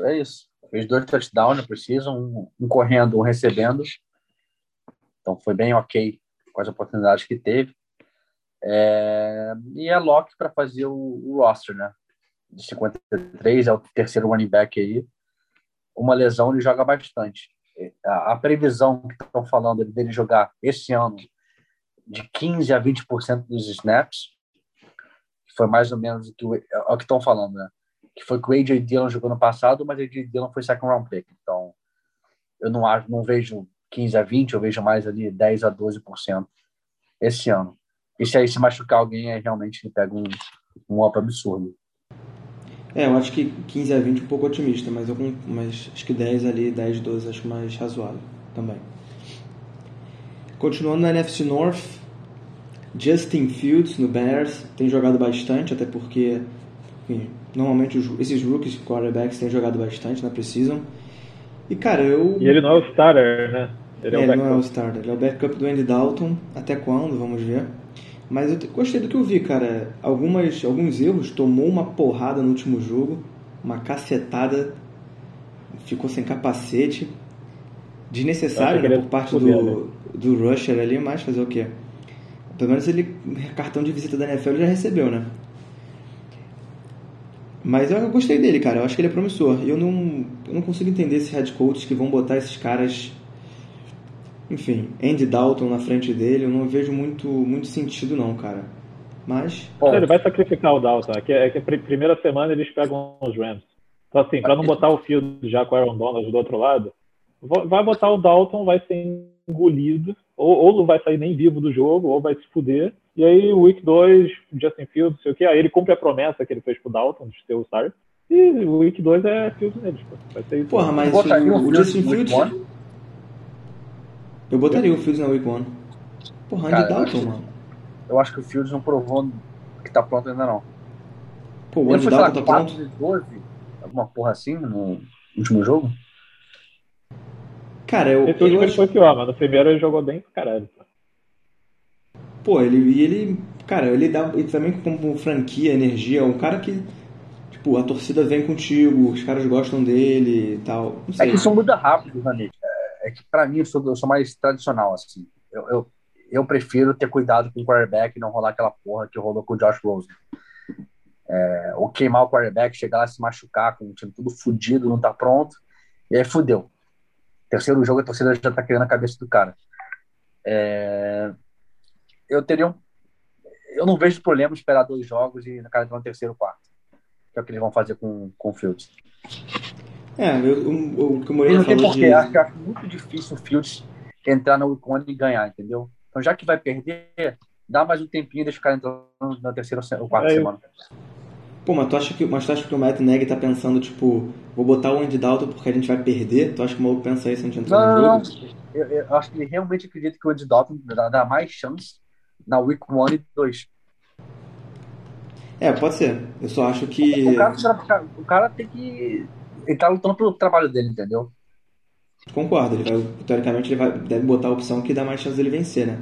É isso. Fez dois touchdowns, preciso, um, um correndo, um recebendo. Então foi bem ok com as oportunidades que teve. É, e é Locke para fazer o, o, roster, né? De 53, é o terceiro running back aí. Uma lesão ele joga bastante. A, a previsão que estão falando dele jogar esse ano de 15 a 20% dos snaps, foi mais ou menos o que, é o que estão falando, né? Que foi que o AJ Dillon jogou no passado, mas o AJ Dillon foi second round pick. Então, eu não acho, não vejo 15 a 20, eu vejo mais ali 10 a 12% esse ano. E se aí se machucar alguém, aí realmente ele pega um, um up absurdo. É, eu acho que 15 a 20 é um pouco otimista, mas, eu, mas acho que 10 ali, 10, 12 acho mais razoável também. Continuando na NFC North, Justin Fields no Bears tem jogado bastante, até porque enfim, normalmente os, esses rookies quarterbacks têm jogado bastante na Precision. E cara, eu. E ele não é o starter, né? Ele, é, é ele não é o starter, ele é o backup do Andy Dalton. Até quando? Vamos ver. Mas eu gostei do que eu vi, cara. Algumas, alguns erros, tomou uma porrada no último jogo, uma cacetada, ficou sem capacete. Desnecessário né, por parte do, do Rusher ali, mas fazer o quê? Pelo menos ele, cartão de visita da NFL ele já recebeu, né? Mas eu gostei dele, cara. Eu acho que ele é promissor. Eu não, eu não consigo entender esses head coaches que vão botar esses caras enfim, Andy Dalton na frente dele, eu não vejo muito, muito sentido não, cara. Mas... Bom, ele vai sacrificar o Dalton. É que, é que a primeira semana eles pegam os Rams. Então, assim, para não botar o field já com o Aaron Donald do outro lado, vai botar o Dalton, vai ser engolido, ou, ou não vai sair nem vivo do jogo, ou vai se fuder. E aí, o Week 2, Justin Fields, não sei o que, aí ele cumpre a promessa que ele fez pro Dalton de ter o start. E o Week 2 é Fields neles, pô. Vai ser isso. Porra, mas o, o Justin Fields... Eu botaria o Fields na Week 1. Porra, Andy Dalton, mano. Eu acho que o Fields não provou que tá pronto ainda não. Pô, o Andy Dalton tá pronto? 12, alguma porra assim no último jogo? Cara, eu. Esse último ele foi pior, mas no primeiro ele jogou bem pro caralho. Pô, ele. ele cara, ele dá. Ele também como franquia, energia, é um cara que. Tipo, a torcida vem contigo, os caras gostam dele e tal. É que isso muda rápido, Ranete é que para mim eu sou, eu sou, mais tradicional, assim. Eu, eu, eu, prefiro ter cuidado com o quarterback e não rolar aquela porra que rolou com o Josh Rosen. É, ou queimar o quarterback, chegar lá se machucar com o time tudo fudido, não tá pronto, e aí fudeu. Terceiro jogo, a torcida já tá criando a cabeça do cara. É, eu teria um, eu não vejo problema esperar dois jogos e na cara entrar no terceiro quarto. Que é o que eles vão fazer com, com o Fields. É, eu, o, que o Moreira falou porque de... acho, acho muito difícil o Fields entrar no Icone e ganhar, entendeu? Então, já que vai perder, dá mais um tempinho e deixa o cara entrar na terceira ou quarta é, semana. Pô, mas tu acha que, mas tu acha que o Matt Neg tá pensando, tipo, vou botar o Andy Dalton porque a gente vai perder? Tu acha que o maluco pensa isso antes de entrar não, no jogo? Não, eu, eu, acho que ele realmente acredita que o Andy Dalton dá, dá mais chance na Week 1 e 2. É, pode ser. Eu só acho que. O cara, o cara tem que ele tá lutando pelo trabalho dele, entendeu? Concordo, ele vai, teoricamente ele vai, deve botar a opção que dá mais chance dele vencer, né?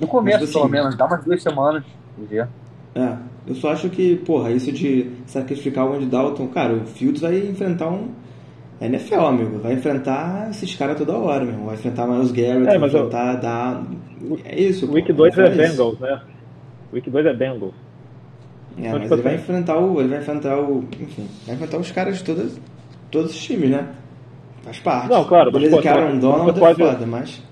No começo, Mas, assim, pelo menos, dá umas duas semanas. Ver. É, eu só acho que, porra, isso de sacrificar o Andy Dalton, cara, o Fields vai enfrentar um NFL, amigo, vai enfrentar esses caras toda hora, meu vai enfrentar Miles Garrett, é, vai enfrentar, eu... É isso. O Week 2 é Bengals, né? O Week 2 é Bengals. É, mas ele vai enfrentar o. Ele vai enfrentar o. Enfim, vai enfrentar os caras de todas todos os times, né? Faz parte. Não, claro. Beleza que Aaron Donald é pode... é foda, mas...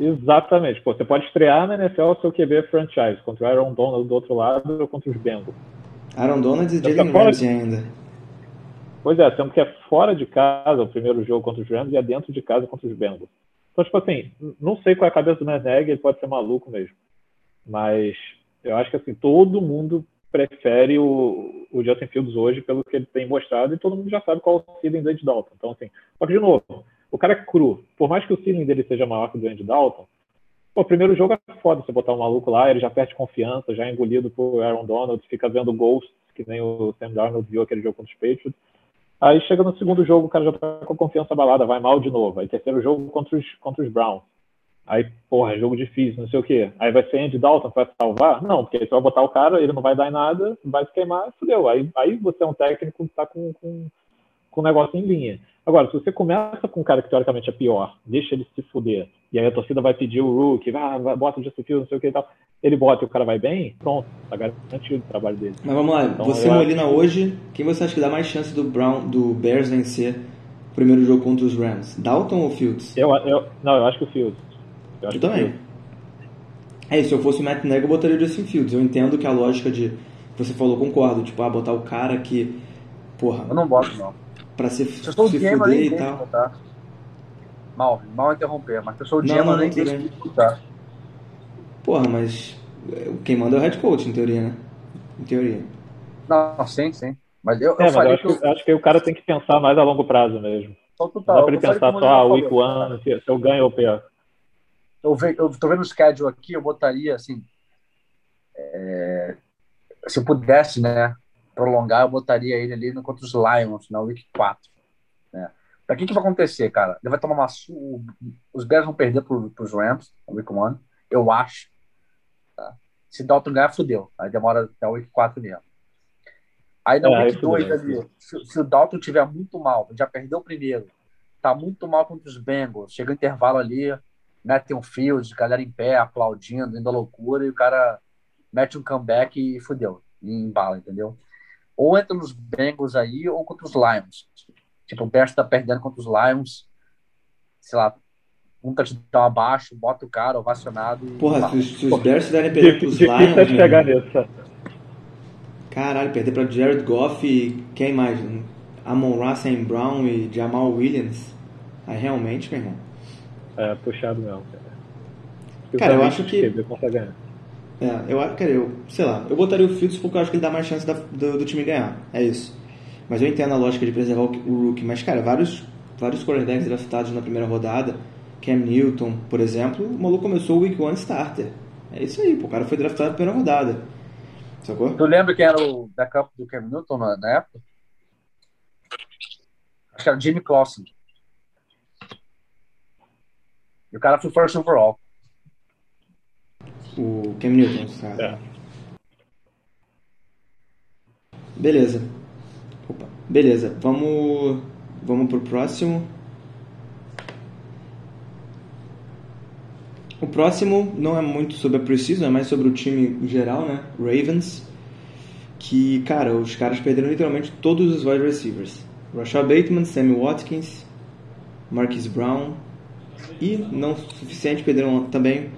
Exatamente. Pô, você pode estrear na NFL seu QB franchise contra o Aaron Donald do outro lado ou contra os Bengals. Aaron Donald e Jalen Ramsey de... ainda. Pois é, sendo que é fora de casa o primeiro jogo contra os Rams e é dentro de casa contra os Bengals. Então, tipo assim, não sei qual é a cabeça do Matt ele pode ser maluco mesmo. Mas eu acho que assim, todo mundo prefere o, o Justin Fields hoje pelo que ele tem mostrado e todo mundo já sabe qual é o do Andy Dalton. Então, assim, só que, de novo, o cara é cru. Por mais que o ceiling dele seja maior que o do Andy Dalton, pô, o primeiro jogo é foda você botar um maluco lá, ele já perde confiança, já é engolido por Aaron Donald, fica vendo ghosts, que nem o Sam Darnold viu aquele jogo contra os Patriots. Aí chega no segundo jogo, o cara já tá com confiança abalada, vai mal de novo. Aí terceiro jogo contra os, contra os Browns. Aí, porra, jogo difícil, não sei o quê. Aí vai ser Andy Dalton vai salvar? Não, porque você vai botar o cara, ele não vai dar em nada, vai se queimar, fudeu. Aí, aí você é um técnico que tá com, com, com o negócio em linha. Agora, se você começa com um cara que teoricamente é pior, deixa ele se fuder, e aí a torcida vai pedir o Rook, vai, vai, bota o Justin Fields, não sei o que e tal, ele bota e o cara vai bem, pronto, tá garantido o trabalho dele. Mas vamos lá, então, você, Molina, acho... hoje, quem você acha que dá mais chance do Brown, do Bears vencer o primeiro jogo contra os Rams? Dalton ou Fields? Eu, eu, não, eu acho que o Fields. Eu, acho eu também. Fields. É, se eu fosse o Matt Nagy, eu botaria o Justin Fields. Eu entendo que a lógica de. Você falou, concordo. Tipo, ah, botar o cara que. Porra. Eu não boto, não. Pra se, se, se fuder e tal. Mal, mal interromper, mas se eu sou o não, não, nem deixo de escutar. Porra, mas. Quem manda é o head coach, em teoria, né? Em teoria. Não, sim, sim. Mas eu, é, eu, mas eu acho, que, eu... acho que o cara tem que pensar mais a longo prazo mesmo. Total, não dá pra ele pensar só, ah, week one, se eu ganho ou perco eu, ve, eu tô vendo o schedule aqui, eu botaria assim. É, se eu pudesse, né, prolongar, eu botaria ele ali no contra os Lions na Week 4. Né? Pra que que vai acontecer, cara? Ele vai tomar uma. Os Bears vão perder pro, pros Rams na Week 1, eu acho. Tá? Se Dalton ganhar, fudeu. Aí demora até a Week 4 mesmo. Aí na é, Week 2 ali, se, se, o Dalton tiver muito mal, já perdeu o primeiro, tá muito mal contra os Bengals, chega o intervalo ali, metem um field, galera em pé, aplaudindo, indo à loucura, e o cara mete um comeback e fudeu, e embala, entendeu? Ou entra nos Bengals aí, ou contra os Lions. Tipo, o Bears tá perdendo contra os Lions, sei lá, um touchdown abaixo, bota o cara ovacionado. Porra, se, se os Bears derem perder pros Lions... Difícil chegar nisso. Caralho, perder pra Jared Goff e quem mais? Amon Russell Brown e Jamal Williams. Aí realmente, meu irmão. É puxado mesmo, cara. cara, eu acho que. É, eu acho, cara, eu, sei lá, eu botaria o Fields porque eu acho que ele dá mais chance da, do, do, time ganhar. É isso. Mas eu entendo a lógica de preservar o, o rookie. Mas, cara, vários, vários quarterbacks draftados na primeira rodada, Cam Newton, por exemplo, o maluco começou o Week One Starter. É isso aí, pô, o cara foi draftado na primeira rodada. Sacou? Tu lembra quem era o backup do Cam Newton na, na época? Acho que era Jimmy Clausen. E o cara foi first overall. O Cam Newton, sabe? É. Beleza. Opa. Beleza. Vamos, vamos pro próximo. O próximo não é muito sobre a Precision, é mais sobre o time geral, né? Ravens. Que, cara, os caras perderam literalmente todos os wide receivers. Rashad Bateman, Sammy Watkins, Marquis Brown, e, não suficiente, perderam também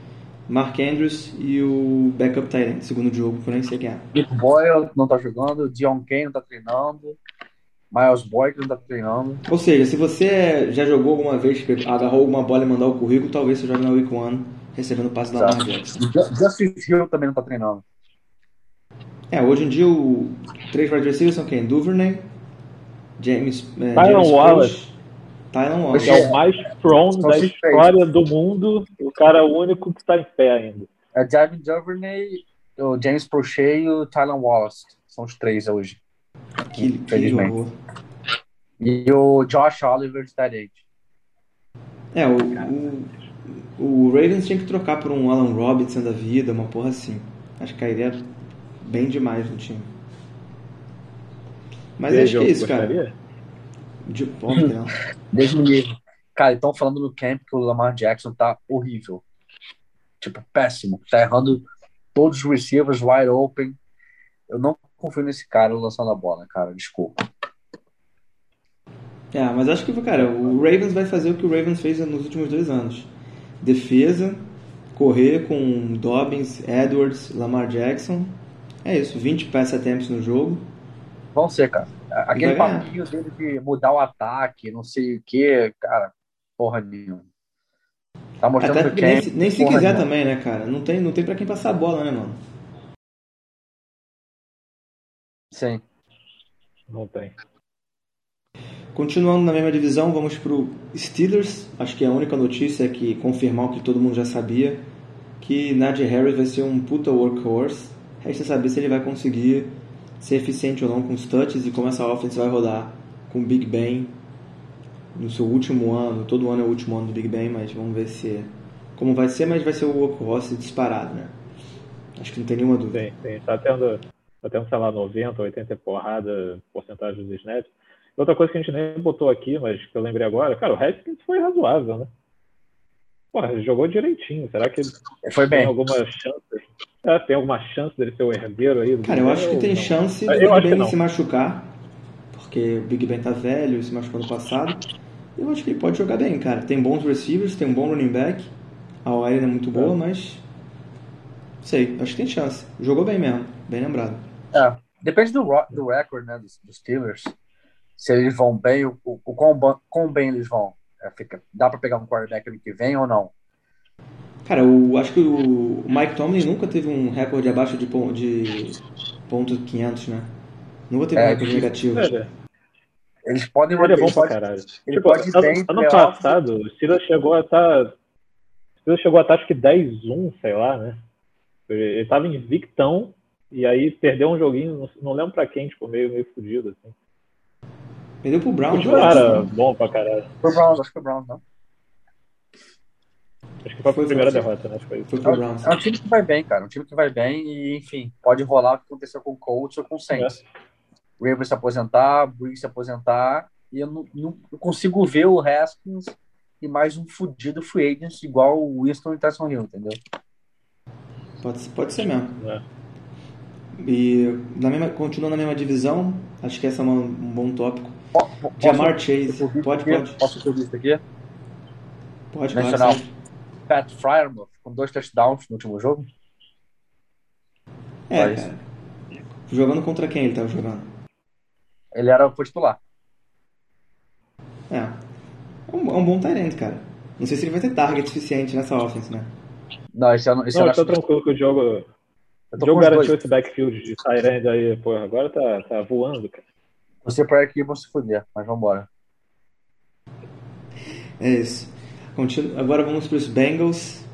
Mark Andrews e o backup Tyrant, segundo jogo, por nem sei quem é. Nick Boyle não tá jogando, Dion Kane não tá treinando, Miles Boyd não tá treinando. Ou seja, se você já jogou alguma vez, agarrou alguma bola e mandar o currículo, talvez você jogue na Week 1 recebendo o passe da Lamar Jackson. Justice Hill também não tá treinando. É, hoje em dia o três wide receivers são quem? Duvernay, James, é, James Wallace Tyron Wallace. É o mais prone da história do mundo, o cara único que está em pé ainda. É Javin Duvernay, o James Prochet e o Tyron Wallace. São os três hoje. Que. Que e o Josh Oliver de Tyrant. É, o, o, o, Ravens tinha que trocar por um Alan Robinson da vida, uma porra assim. Acho que cairia bem demais no time. Mas acho que é isso, gostaria? cara. De ponta, não. Deus me livre. Cara, estão falando no camp que o Lamar Jackson tá horrível. Tipo, péssimo. Tá errando todos os receivers wide open. Eu não confio nesse cara lançando a bola, cara. Desculpa. É, mas acho que, cara, o Ravens vai fazer o que o Ravens fez nos últimos dois anos. Defesa, correr com Dobbins, Edwards, Lamar Jackson. É isso, 20 pass attempts no jogo. Vão ser, cara. Aquele papinho dele de mudar o ataque, não sei o que, cara, porra nenhuma. Tá mostrando Até que nem, se, nem se quiser nenhuma. também, né, cara? Não tem, não tem pra quem passar a bola, né, mano? Sim. Não tem. Continuando na mesma divisão, vamos pro Steelers. Acho que a única notícia é que confirmar o que todo mundo já sabia, que Najee Harris vai ser um puta workhorse. Resta saber se ele vai conseguir ser eficiente ou não com os touches e como essa offense vai rodar com o Big Ben no seu último ano. Todo ano é o último ano do Big Ben, mas vamos ver se como vai ser, mas vai ser o workhorse disparado, né? Acho que não tem nenhuma dúvida. Sim, sim. Tá tendo, tá tendo sei lá, 90, 80 porrada, porcentagem dos snaps. Outra coisa que a gente nem botou aqui, mas que eu lembrei agora, cara, o Haskins foi razoável, né? Porra, ele jogou direitinho. Será que ele foi bem. tem alguma chance? É, tem alguma chance dele ser o herdeiro aí? Cara, eu acho que tem não? chance do Big Ben se machucar, porque o Big Ben tá velho, se machucou no passado. Eu acho que ele pode jogar bem, cara. Tem bons receivers, tem um bom running back. A OL não é muito boa, é. mas. Sei, acho que tem chance. Jogou bem mesmo, bem lembrado. É, depende do, do record, né, dos, dos Steelers. Se eles vão bem, o, o, o quão, quão bem eles vão. É, fica, dá para pegar um quarterback ano que vem ou não? Cara, eu acho que o Mike Tomlin nunca teve um recorde abaixo de, de ponto 500, né? Nunca teve é, um recorde negativo. É, eles podem ele é bom pra caralho. Ele tipo, pode ano, ano passado, o Steelers chegou a estar. Tá, o chegou a estar tá, acho que 10-1, sei lá, né? Ele tava invictão e aí perdeu um joguinho, não, lembro pra quem, tipo, meio, meio fudido, assim. Perdeu pro Browns, o cara bom pra caralho. Pro Browns, acho que foi Browns, não. Acho que foi a primeira foi, derrota, né? Foi, foi. É um time que vai bem, cara. Um time que vai bem e, enfim, pode rolar o que aconteceu com o Colts ou com o Saints. É. O Ravens se aposentar, o Briggs se aposentar, e eu não, não eu consigo ver o Haskins e mais um fudido free agent igual o Winston e Tyson Hill, entendeu? Pode, pode ser mesmo. É. E na mesma, continua na mesma divisão, acho que esse é um, um bom tópico. Posso, Jamar Chase. Pode, pode. Posso ter visto aqui? Pode, Mencionar claro, Pat Fryermuth com dois touchdowns no último jogo? É, cara. Jogando contra quem ele estava jogando? Ele era o titular. É. É um, é um bom talento, cara. Não sei se ele vai ter target suficiente nessa offense, né? Não, esse ano. Esse não, eu tô tranquilo que o jogo. O jogo garantiu esse backfield de Tyrande aí, pô, agora tá, tá voando, cara. Você para aqui vão se fuder, mas vambora. É isso. Continu... Agora vamos para os Bengals,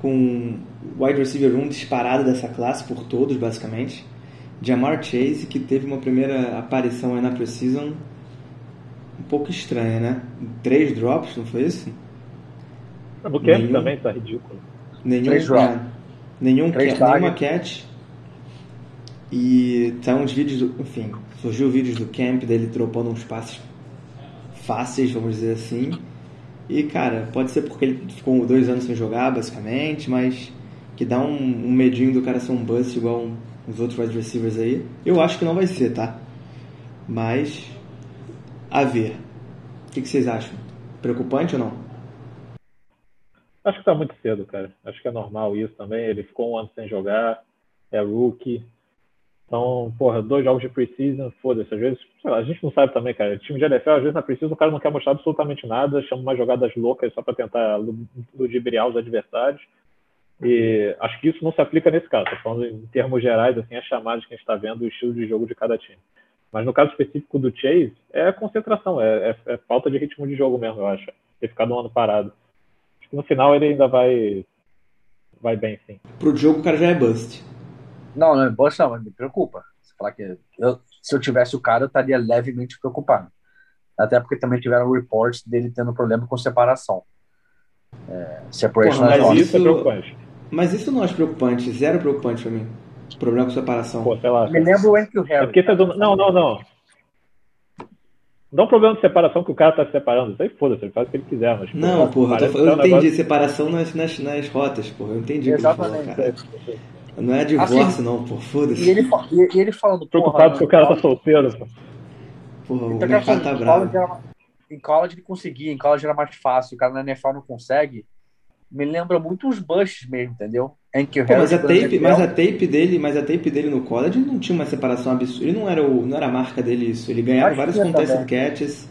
com wide receiver 1 disparado dessa classe por todos, basicamente. Jamar Chase, que teve uma primeira aparição aí na Precision um pouco estranha, né? Três drops, não foi isso? No camp nenhum, também tá ridículo. Nenhum, Três drops. É, nenhum, Três nenhuma catch. E tá uns vídeos, do, enfim, surgiu vídeos do camp dele dropando uns passes fáceis, vamos dizer assim. E, cara, pode ser porque ele ficou dois anos sem jogar, basicamente, mas que dá um, um medinho do cara ser um bust igual um, os outros wide receivers aí. Eu acho que não vai ser, tá? Mas, a ver. O que, que vocês acham? Preocupante ou não? Acho que tá muito cedo, cara. Acho que é normal isso também. Ele ficou um ano sem jogar, é rookie. Então, porra, dois jogos de preseason, foda-se. Às vezes, lá, a gente não sabe também, cara. Time de NFL, às vezes na preseason, o cara não quer mostrar absolutamente nada, chama umas jogadas loucas só para tentar ludibriar os adversários. E acho que isso não se aplica nesse caso. Estou falando em termos gerais, assim, as chamadas que a gente está vendo, o estilo de jogo de cada time. Mas no caso específico do Chase, é concentração, é, é, é falta de ritmo de jogo mesmo, eu acho. Ter ficado um ano parado. Acho que no final ele ainda vai, vai bem, sim. Pro jogo o cara já é bust. Não, não é não, mas me preocupa. Você falar que eu, se eu tivesse o cara, eu estaria levemente preocupado. Até porque também tiveram reports dele tendo problema com separação. É, separation Porra, mas isso é preocupante. Mas isso não acho preocupante, zero preocupante pra mim. Problema com separação. Pô, sei lá. Me lembro o Andrew Harris. É porque tá dando... Não, não, não. Dá um problema de separação que o cara tá se separando. Isso aí foda-se, ele faz o que ele quiser. Mas, não, porra, eu, eu entendi. Negócio... Separação nas, nas, nas rotas, porra. Eu entendi Exatamente. Falou, cara. Não é divórcio, assim, não, porra. Foda-se. E ele, e, ele falando, Preocupado que o cara tá solteiro, pô. Porra, o então, mercado tá bravo. Em college ele conseguia, em college era mais fácil. O cara na NFL não consegue me lembra muito os Bush mesmo, entendeu? Pô, mas a tape, mas a tape dele, mas a tape dele no college não tinha uma separação absurda. Ele não era o, não era a marca dele isso. Ele ganhava Acho vários contested catches.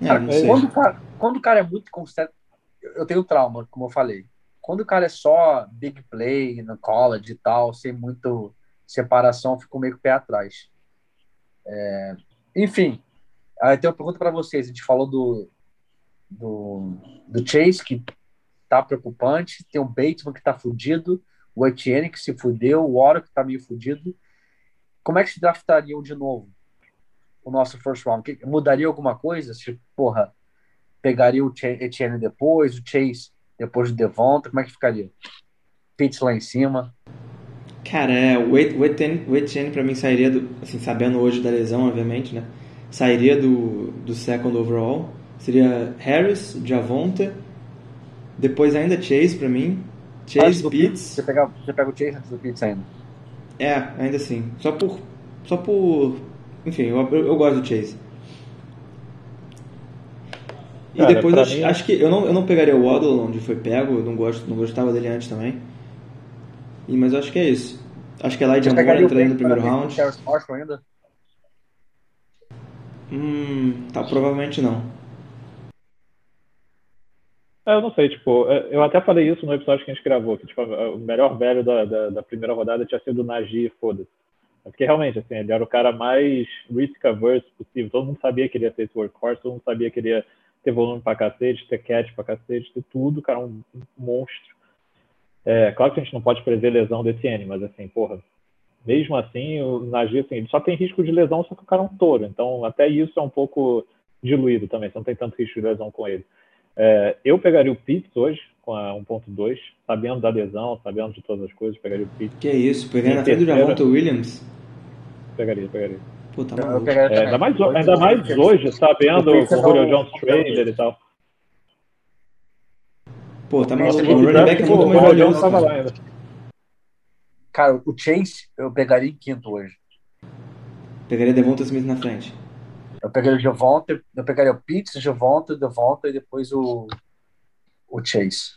É, cara, quando, o cara, quando o cara é muito constante, eu tenho trauma, como eu falei. Quando o cara é só big play no college e tal, sem muito separação, fico meio com o pé atrás. É, enfim, aí tem uma pergunta para vocês. A gente falou do, do, do Chase, que tá preocupante. Tem o Bateman que tá fudido, o Etienne que se fudeu, o Oro que tá meio fudido. Como é que se draftariam de novo o nosso first round? Que, mudaria alguma coisa? Se, porra, pegaria o Etienne depois, o Chase depois do Devonta, como é que ficaria? Pitts lá em cima. Cara, é, o Etienne, o Etienne pra mim sairia, do, assim, sabendo hoje da lesão, obviamente, né? sairia do, do second overall. Seria Harris, Javonte, depois ainda Chase pra mim. Chase, Pitts. Você pega, você pega o Chase antes do Pitts ainda. É, ainda assim. Só por. Só por. Enfim, eu, eu, eu gosto do Chase. E Cara, depois acho, mim- acho que eu não, eu não pegaria o Waddle onde foi pego, eu não, gosto, não gostava dele antes também. E, mas eu acho que é isso. Acho que Elijah Você Moore pegaria o entraria no primeiro round. Terrace Marshall ainda? Hum, tá, provavelmente não. É, eu não sei, tipo, é, eu até falei isso no episódio que a gente gravou, que tipo, o melhor velho da, da, da primeira rodada tinha sido o Najee, foda-se. É Porque realmente, assim, ele era o cara mais risk-averse possível. Todo mundo sabia que ele ia ter esse workhorse, todo mundo sabia que ele ia ter volume pra cacete, ter catch pra cacete, ter tudo, o cara é um, um monstro. É, claro que a gente não pode prever lesão desse N, mas assim, porra, mesmo assim, o Najee, assim, ele só tem risco de lesão, só que o cara é um touro. Então, até isso é um pouco diluído também, você não tem tanto risco de lesão com ele. É, eu pegaria o Pitts hoje, com a 1.2, sabendo da lesão, sabendo de todas as coisas, pegaria o Pitts, Que é isso, pegar Em na frente do Javonte Williams. pegaria, pegaria. Pô, tá maluco. É, ainda mais, ainda mais hoje, sabendo O Pitts o Julio Jones Trader e tal. Pô, tá maluco. O running back é muito mais valioso. Cara. Cara, o Chase eu pegaria em quinto hoje. Pegaria Devonta Smith na frente. Eu pegaria o Javonte, eu pegaria o Pitts, o Devonta e depois o, o Chase.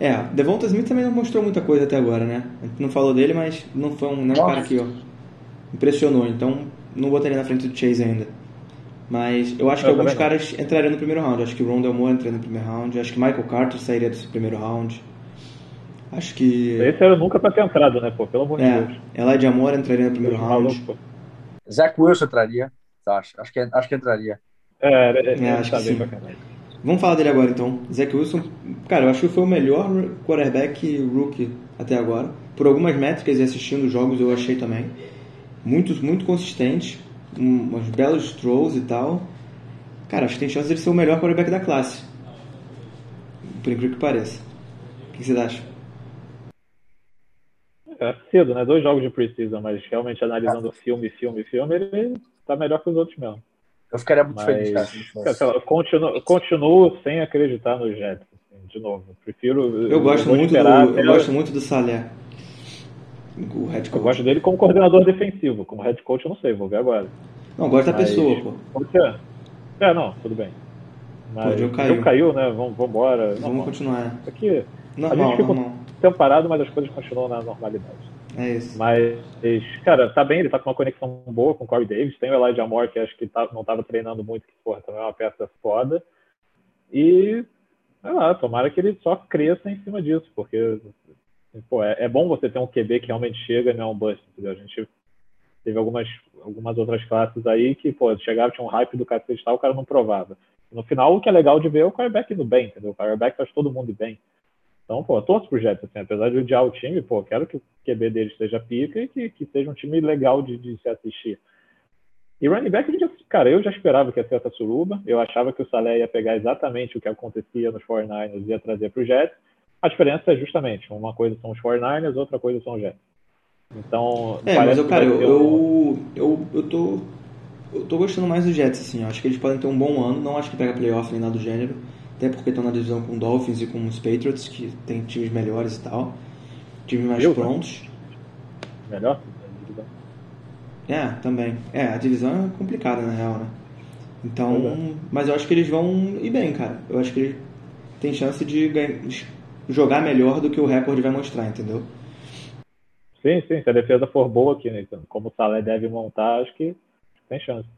É, Devonta Smith também não mostrou muita coisa até agora, né? A gente não falou dele, mas não foi um, não é um cara que ó, impressionou, então não botaria na frente do Chase ainda. Mas eu acho que Eu alguns caras entrariam no primeiro round. Acho que o Rondell Moore entraria no primeiro round. Acho que Michael Carter sairia do primeiro round. Acho que. Esse era nunca pra ter entrado, né, pô? Pelo amor de Deus. É, Elijah Moore entraria no primeiro round. Zach Wilson entraria, acho. Acho que, acho que entraria. É, é, é, É, acho tá que bem sim. Vamos falar dele agora então. Zach Wilson, cara, eu acho que foi o melhor quarterback rookie até agora. Por algumas métricas e assistindo os jogos eu achei também. Muito, muito consistente. Um, uns belos throws e tal. Cara, acho que tem chance de ser o melhor quarterback da classe. Por incrível que pareça. O que você acha? É cedo, né? Dois jogos de preseason, mas realmente analisando filme, filme, filme, ele tá melhor que os outros mesmo. Eu ficaria muito Mas, feliz, cara. ele. Cara, sei lá, eu continuo, eu continuo sem acreditar no Jets, assim, de novo. Prefiro. Eu gosto vou muito do, eu gosto muito do Salé. O head Eu coach. gosto dele como coordenador defensivo. Como head coach, eu não sei, vou ver agora. Não, gosto da pessoa, pô. Pode ser. É, não, tudo bem. Mas Pô, caiu. caiu, né? Vamos, vamos embora. Vamos Normal. continuar. Aqui, a Normal, gente fica normal. tempo parado, mas as coisas continuam na normalidade. É isso. Mas, cara, tá bem, ele tá com uma conexão boa com o Corey Davis. Tem o Elijah Moore, que acho que tá, não tava treinando muito, que, porra, também é uma peça foda. E, sei lá, tomara que ele só cresça em cima disso, porque, pô, é, é bom você ter um QB que realmente chega e não é um bust, entendeu? A gente teve algumas, algumas outras classes aí que, pô, chegava, tinha um hype do cacete e tal, o cara não provava. No final, o que é legal de ver é o quarterback indo bem, entendeu? O quarterback faz todo mundo bem. Então, pô, eu torço pro Jets, assim, apesar de odiar o time, pô, quero que o QB deles seja pica e que, que seja um time legal de, de se assistir. E running back, a gente, cara, eu já esperava que ia ser essa suruba, eu achava que o Salé ia pegar exatamente o que acontecia nos 49ers e ia trazer pro Jets. A diferença é justamente, uma coisa são os 49ers, outra coisa são os Jets. Então, É, mas eu, cara, eu, um- eu, eu, eu tô. Eu tô gostando mais dos Jets, assim. Eu acho que eles podem ter um bom ano. Não acho que pega playoff nem nada do gênero. Até porque estão na divisão com Dolphins e com os Patriots, que tem times melhores e tal. Times mais Viu? prontos. melhor. É, também. É, a divisão é complicada, na real, né? Então, Pois mas eu acho que eles vão ir bem, cara. Eu acho que eles têm chance de ganhar- jogar melhor do que o recorde vai mostrar, entendeu? Sim, sim, se a defesa for boa aqui, né? então, como o Salé deve montar, acho que tem chance.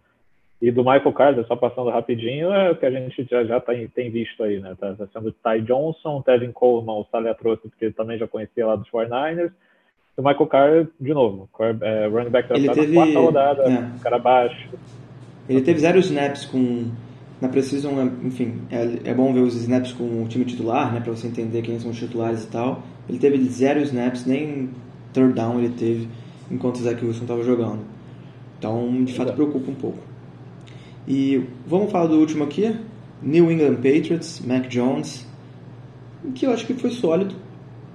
E do Michael Carter, só passando rapidinho, é o que a gente já, já tem, tem visto aí, né? Tá, tá sendo Ty Johnson, Tevin Coleman, o Salé trouxe, porque ele também já conhecia lá dos 49ers. E o Michael Carter, de novo, é, running back Ele draftado teve- na quarta rodada, é. cara baixo. Ele teve zero snaps com. Na Precision, enfim, é, é bom ver os snaps com o time titular, né? Pra você entender quem são os titulares e tal. Ele teve zero snaps, nem third down ele teve enquanto o Zach Wilson estava jogando. Então, de fato, preocupa um pouco. E vamos falar do último aqui: New England Patriots, Mac Jones, que eu acho que foi sólido,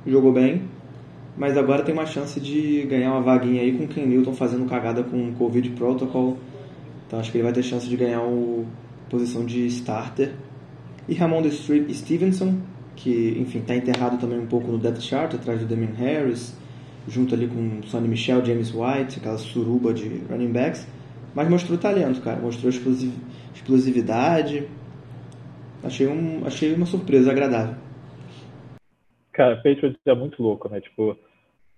jogou bem, mas agora tem uma chance de ganhar uma vaguinha aí com o Ken Newton fazendo cagada com o Covid Protocol. Então acho que ele vai ter chance de ganhar a posição de starter. E Ramon de Stevenson, que enfim está enterrado também um pouco no depth chart, atrás do Damian Harris, junto ali com Sonny Michel, James White, aquela suruba de running backs, mas mostrou talento, cara, mostrou explosividade. Achei, um, achei uma surpresa agradável. Cara, Patriots é muito louco, né? Tipo,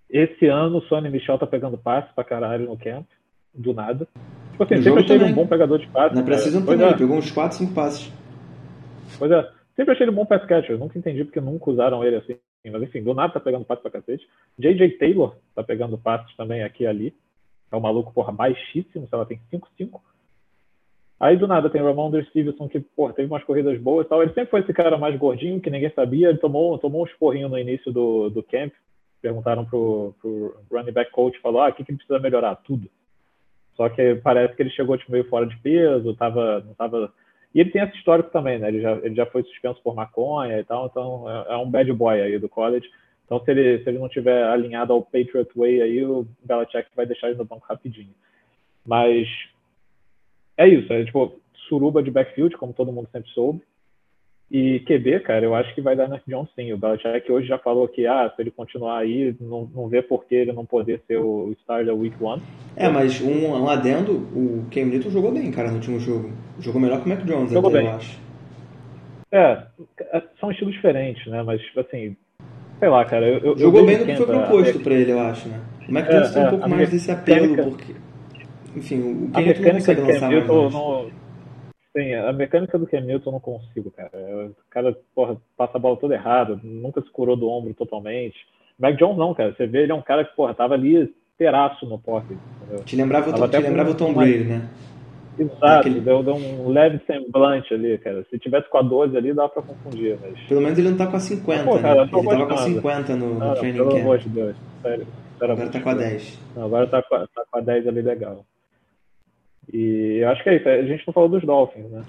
esse ano o Sonny Michel tá pegando passe pra caralho no camp, do nada. Tipo assim, no sempre achei ele um bom pegador de passe. Na Precision também, é. pegou uns 4, 5 passes. Pois é, sempre achei ele um bom pass catcher, nunca entendi porque nunca usaram ele assim. Mas enfim, do nada tá pegando passe pra cacete. JJ Taylor tá pegando passes também aqui e ali. É um maluco, porra, baixíssimo, sei lá, tem 5-5. Aí do nada tem o Ramon Stevenson que, porra, teve umas corridas boas e tal. Ele sempre foi esse cara mais gordinho que ninguém sabia. Ele tomou, tomou uns porrinhos no início do, do camp. Perguntaram pro, pro running back coach, falou, ah, o que, que precisa melhorar? Tudo. Só que parece que ele chegou tipo, meio fora de peso, tava, não tava... E ele tem esse histórico também, né? Ele já, ele já foi suspenso por maconha e tal, então é, é um bad boy aí do college. Então, se ele, se ele não tiver alinhado ao Patriot Way, aí o Belichick vai deixar ele no banco rapidinho. Mas é isso, é tipo suruba de backfield, como todo mundo sempre soube. E QB, cara, eu acho que vai dar Nick Jones sim. O Belichick hoje já falou que, ah, se ele continuar aí, não, não vê por que ele não poder ser o star da Week 1. É, mas um, um adendo, o Cam Newton jogou bem, cara, no último jogo. Jogou melhor que o Mac Jones, jogou até, bem. eu acho. É, são estilos diferentes, né? Mas, assim, sei lá, cara. Eu, eu jogou bem no que foi proposto pra ele, eu acho, né? O Mac Jones é, tem um é, pouco mais desse apelo, porque enfim, o Cam Newton não consegue lançar mais. Sim, a mecânica do Cam Newton eu não consigo, cara. O cara, porra, passa a bola toda errada, nunca se curou do ombro totalmente. O Mac Jones não, cara. Você vê, ele é um cara que, porra, tava ali teraço no pocket. Te lembrava, te lembrava o Tom Brady, né? Exato, Aquele... deu, deu, um leve semblante ali, cara. Se tivesse com a 12 ali, dá pra confundir. Mas... Pelo menos ele não tá com a 50, Pô, cara, né? Ele tava com a 50 no, no training pelo camp. Pelo amor de Deus, sério. Agora tá com a 10. Não, agora tá, tá com a 10 ali legal. E acho que é isso. A gente não falou dos Dolphins, né?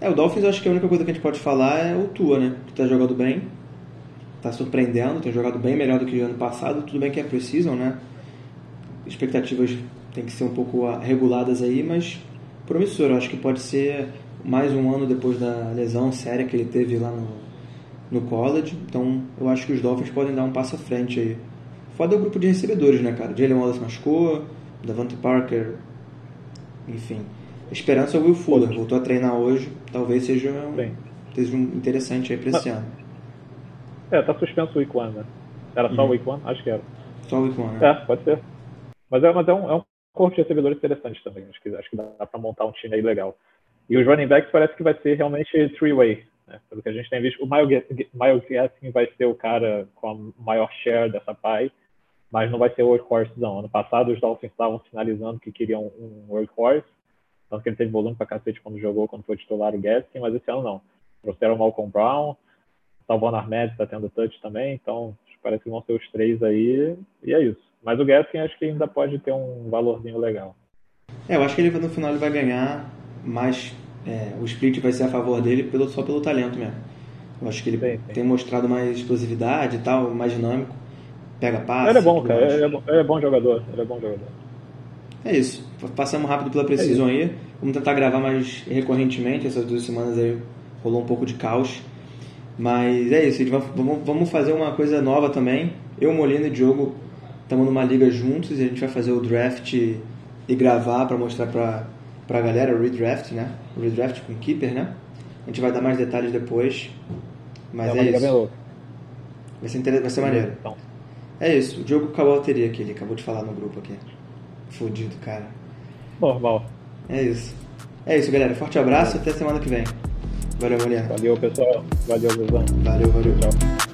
É, o Dolphins eu acho que a única coisa que a gente pode falar é o Tua, né? Que tá jogando bem, tá surpreendendo, tem jogado bem melhor do que o ano passado. Tudo bem que é precisam, né? Expectativas tem que ser um pouco reguladas aí, mas promissor. Eu acho que pode ser mais um ano depois da lesão séria que ele teve lá no, no college. Então eu acho que os Dolphins podem dar um passo à frente aí. Foda é o grupo de recebedores, né, cara? Jalen Wallace machucou, Davante Parker enfim. Esperança é o Will Fuller, voltou a treinar hoje, talvez seja, Bem. seja um interessante aí para esse ano. É, tá suspenso o Week 1, né? Era só o uhum. Week 1? Acho que era. Só o Week 1, né? É, pode ser. Mas é, mas é um, é um corpo de recebedores interessante também. Acho que, acho que dá para montar um time aí legal. E os running backs parece que vai ser realmente three-way. Né? Pelo que a gente tem visto, o Miles Gaskin vai ser o cara com a maior share dessa pie mas não vai ser workhorse não. Ano passado os Dolphins estavam sinalizando que queriam um workhorse, tanto que ele teve volume pra cacete quando jogou, quando foi titular o Gaskin, mas esse ano não. Trouxeram o Malcolm Brown, Salvon Ahmed está tendo touch também, então parece que vão ser os três aí, e é isso. Mas o Gaskin acho que ainda pode ter um valorzinho legal. É, eu acho que ele no final ele vai ganhar, mas é, o split vai ser a favor dele pelo, só pelo talento mesmo. Eu acho que ele sim, sim. tem mostrado mais explosividade e tal, mais dinâmico pega passe. Ele é bom, cara. Ele é bom, ele é bom jogador. Ele é bom jogador. É isso. Passamos rápido pela Precision é aí. Vamos tentar gravar mais recorrentemente. Essas duas semanas aí rolou um pouco de caos. Mas é isso. Vamos fazer uma coisa nova também. Eu, Molina e Diogo estamos numa liga juntos e a gente vai fazer o draft e gravar para mostrar para pra galera o redraft, né? O redraft com keeper, né? A gente vai dar mais detalhes depois. Mas é, é isso. Vai ser, inter... vai ser maneiro. Então. É isso, o Diogo acabou a bateria aqui, ele acabou de falar no grupo aqui. Fudido, cara. Normal. É isso. É isso, galera. Forte abraço e até semana que vem. Valeu, mulher. Valeu, pessoal. Valeu, Guzão. Valeu, valeu. Tchau.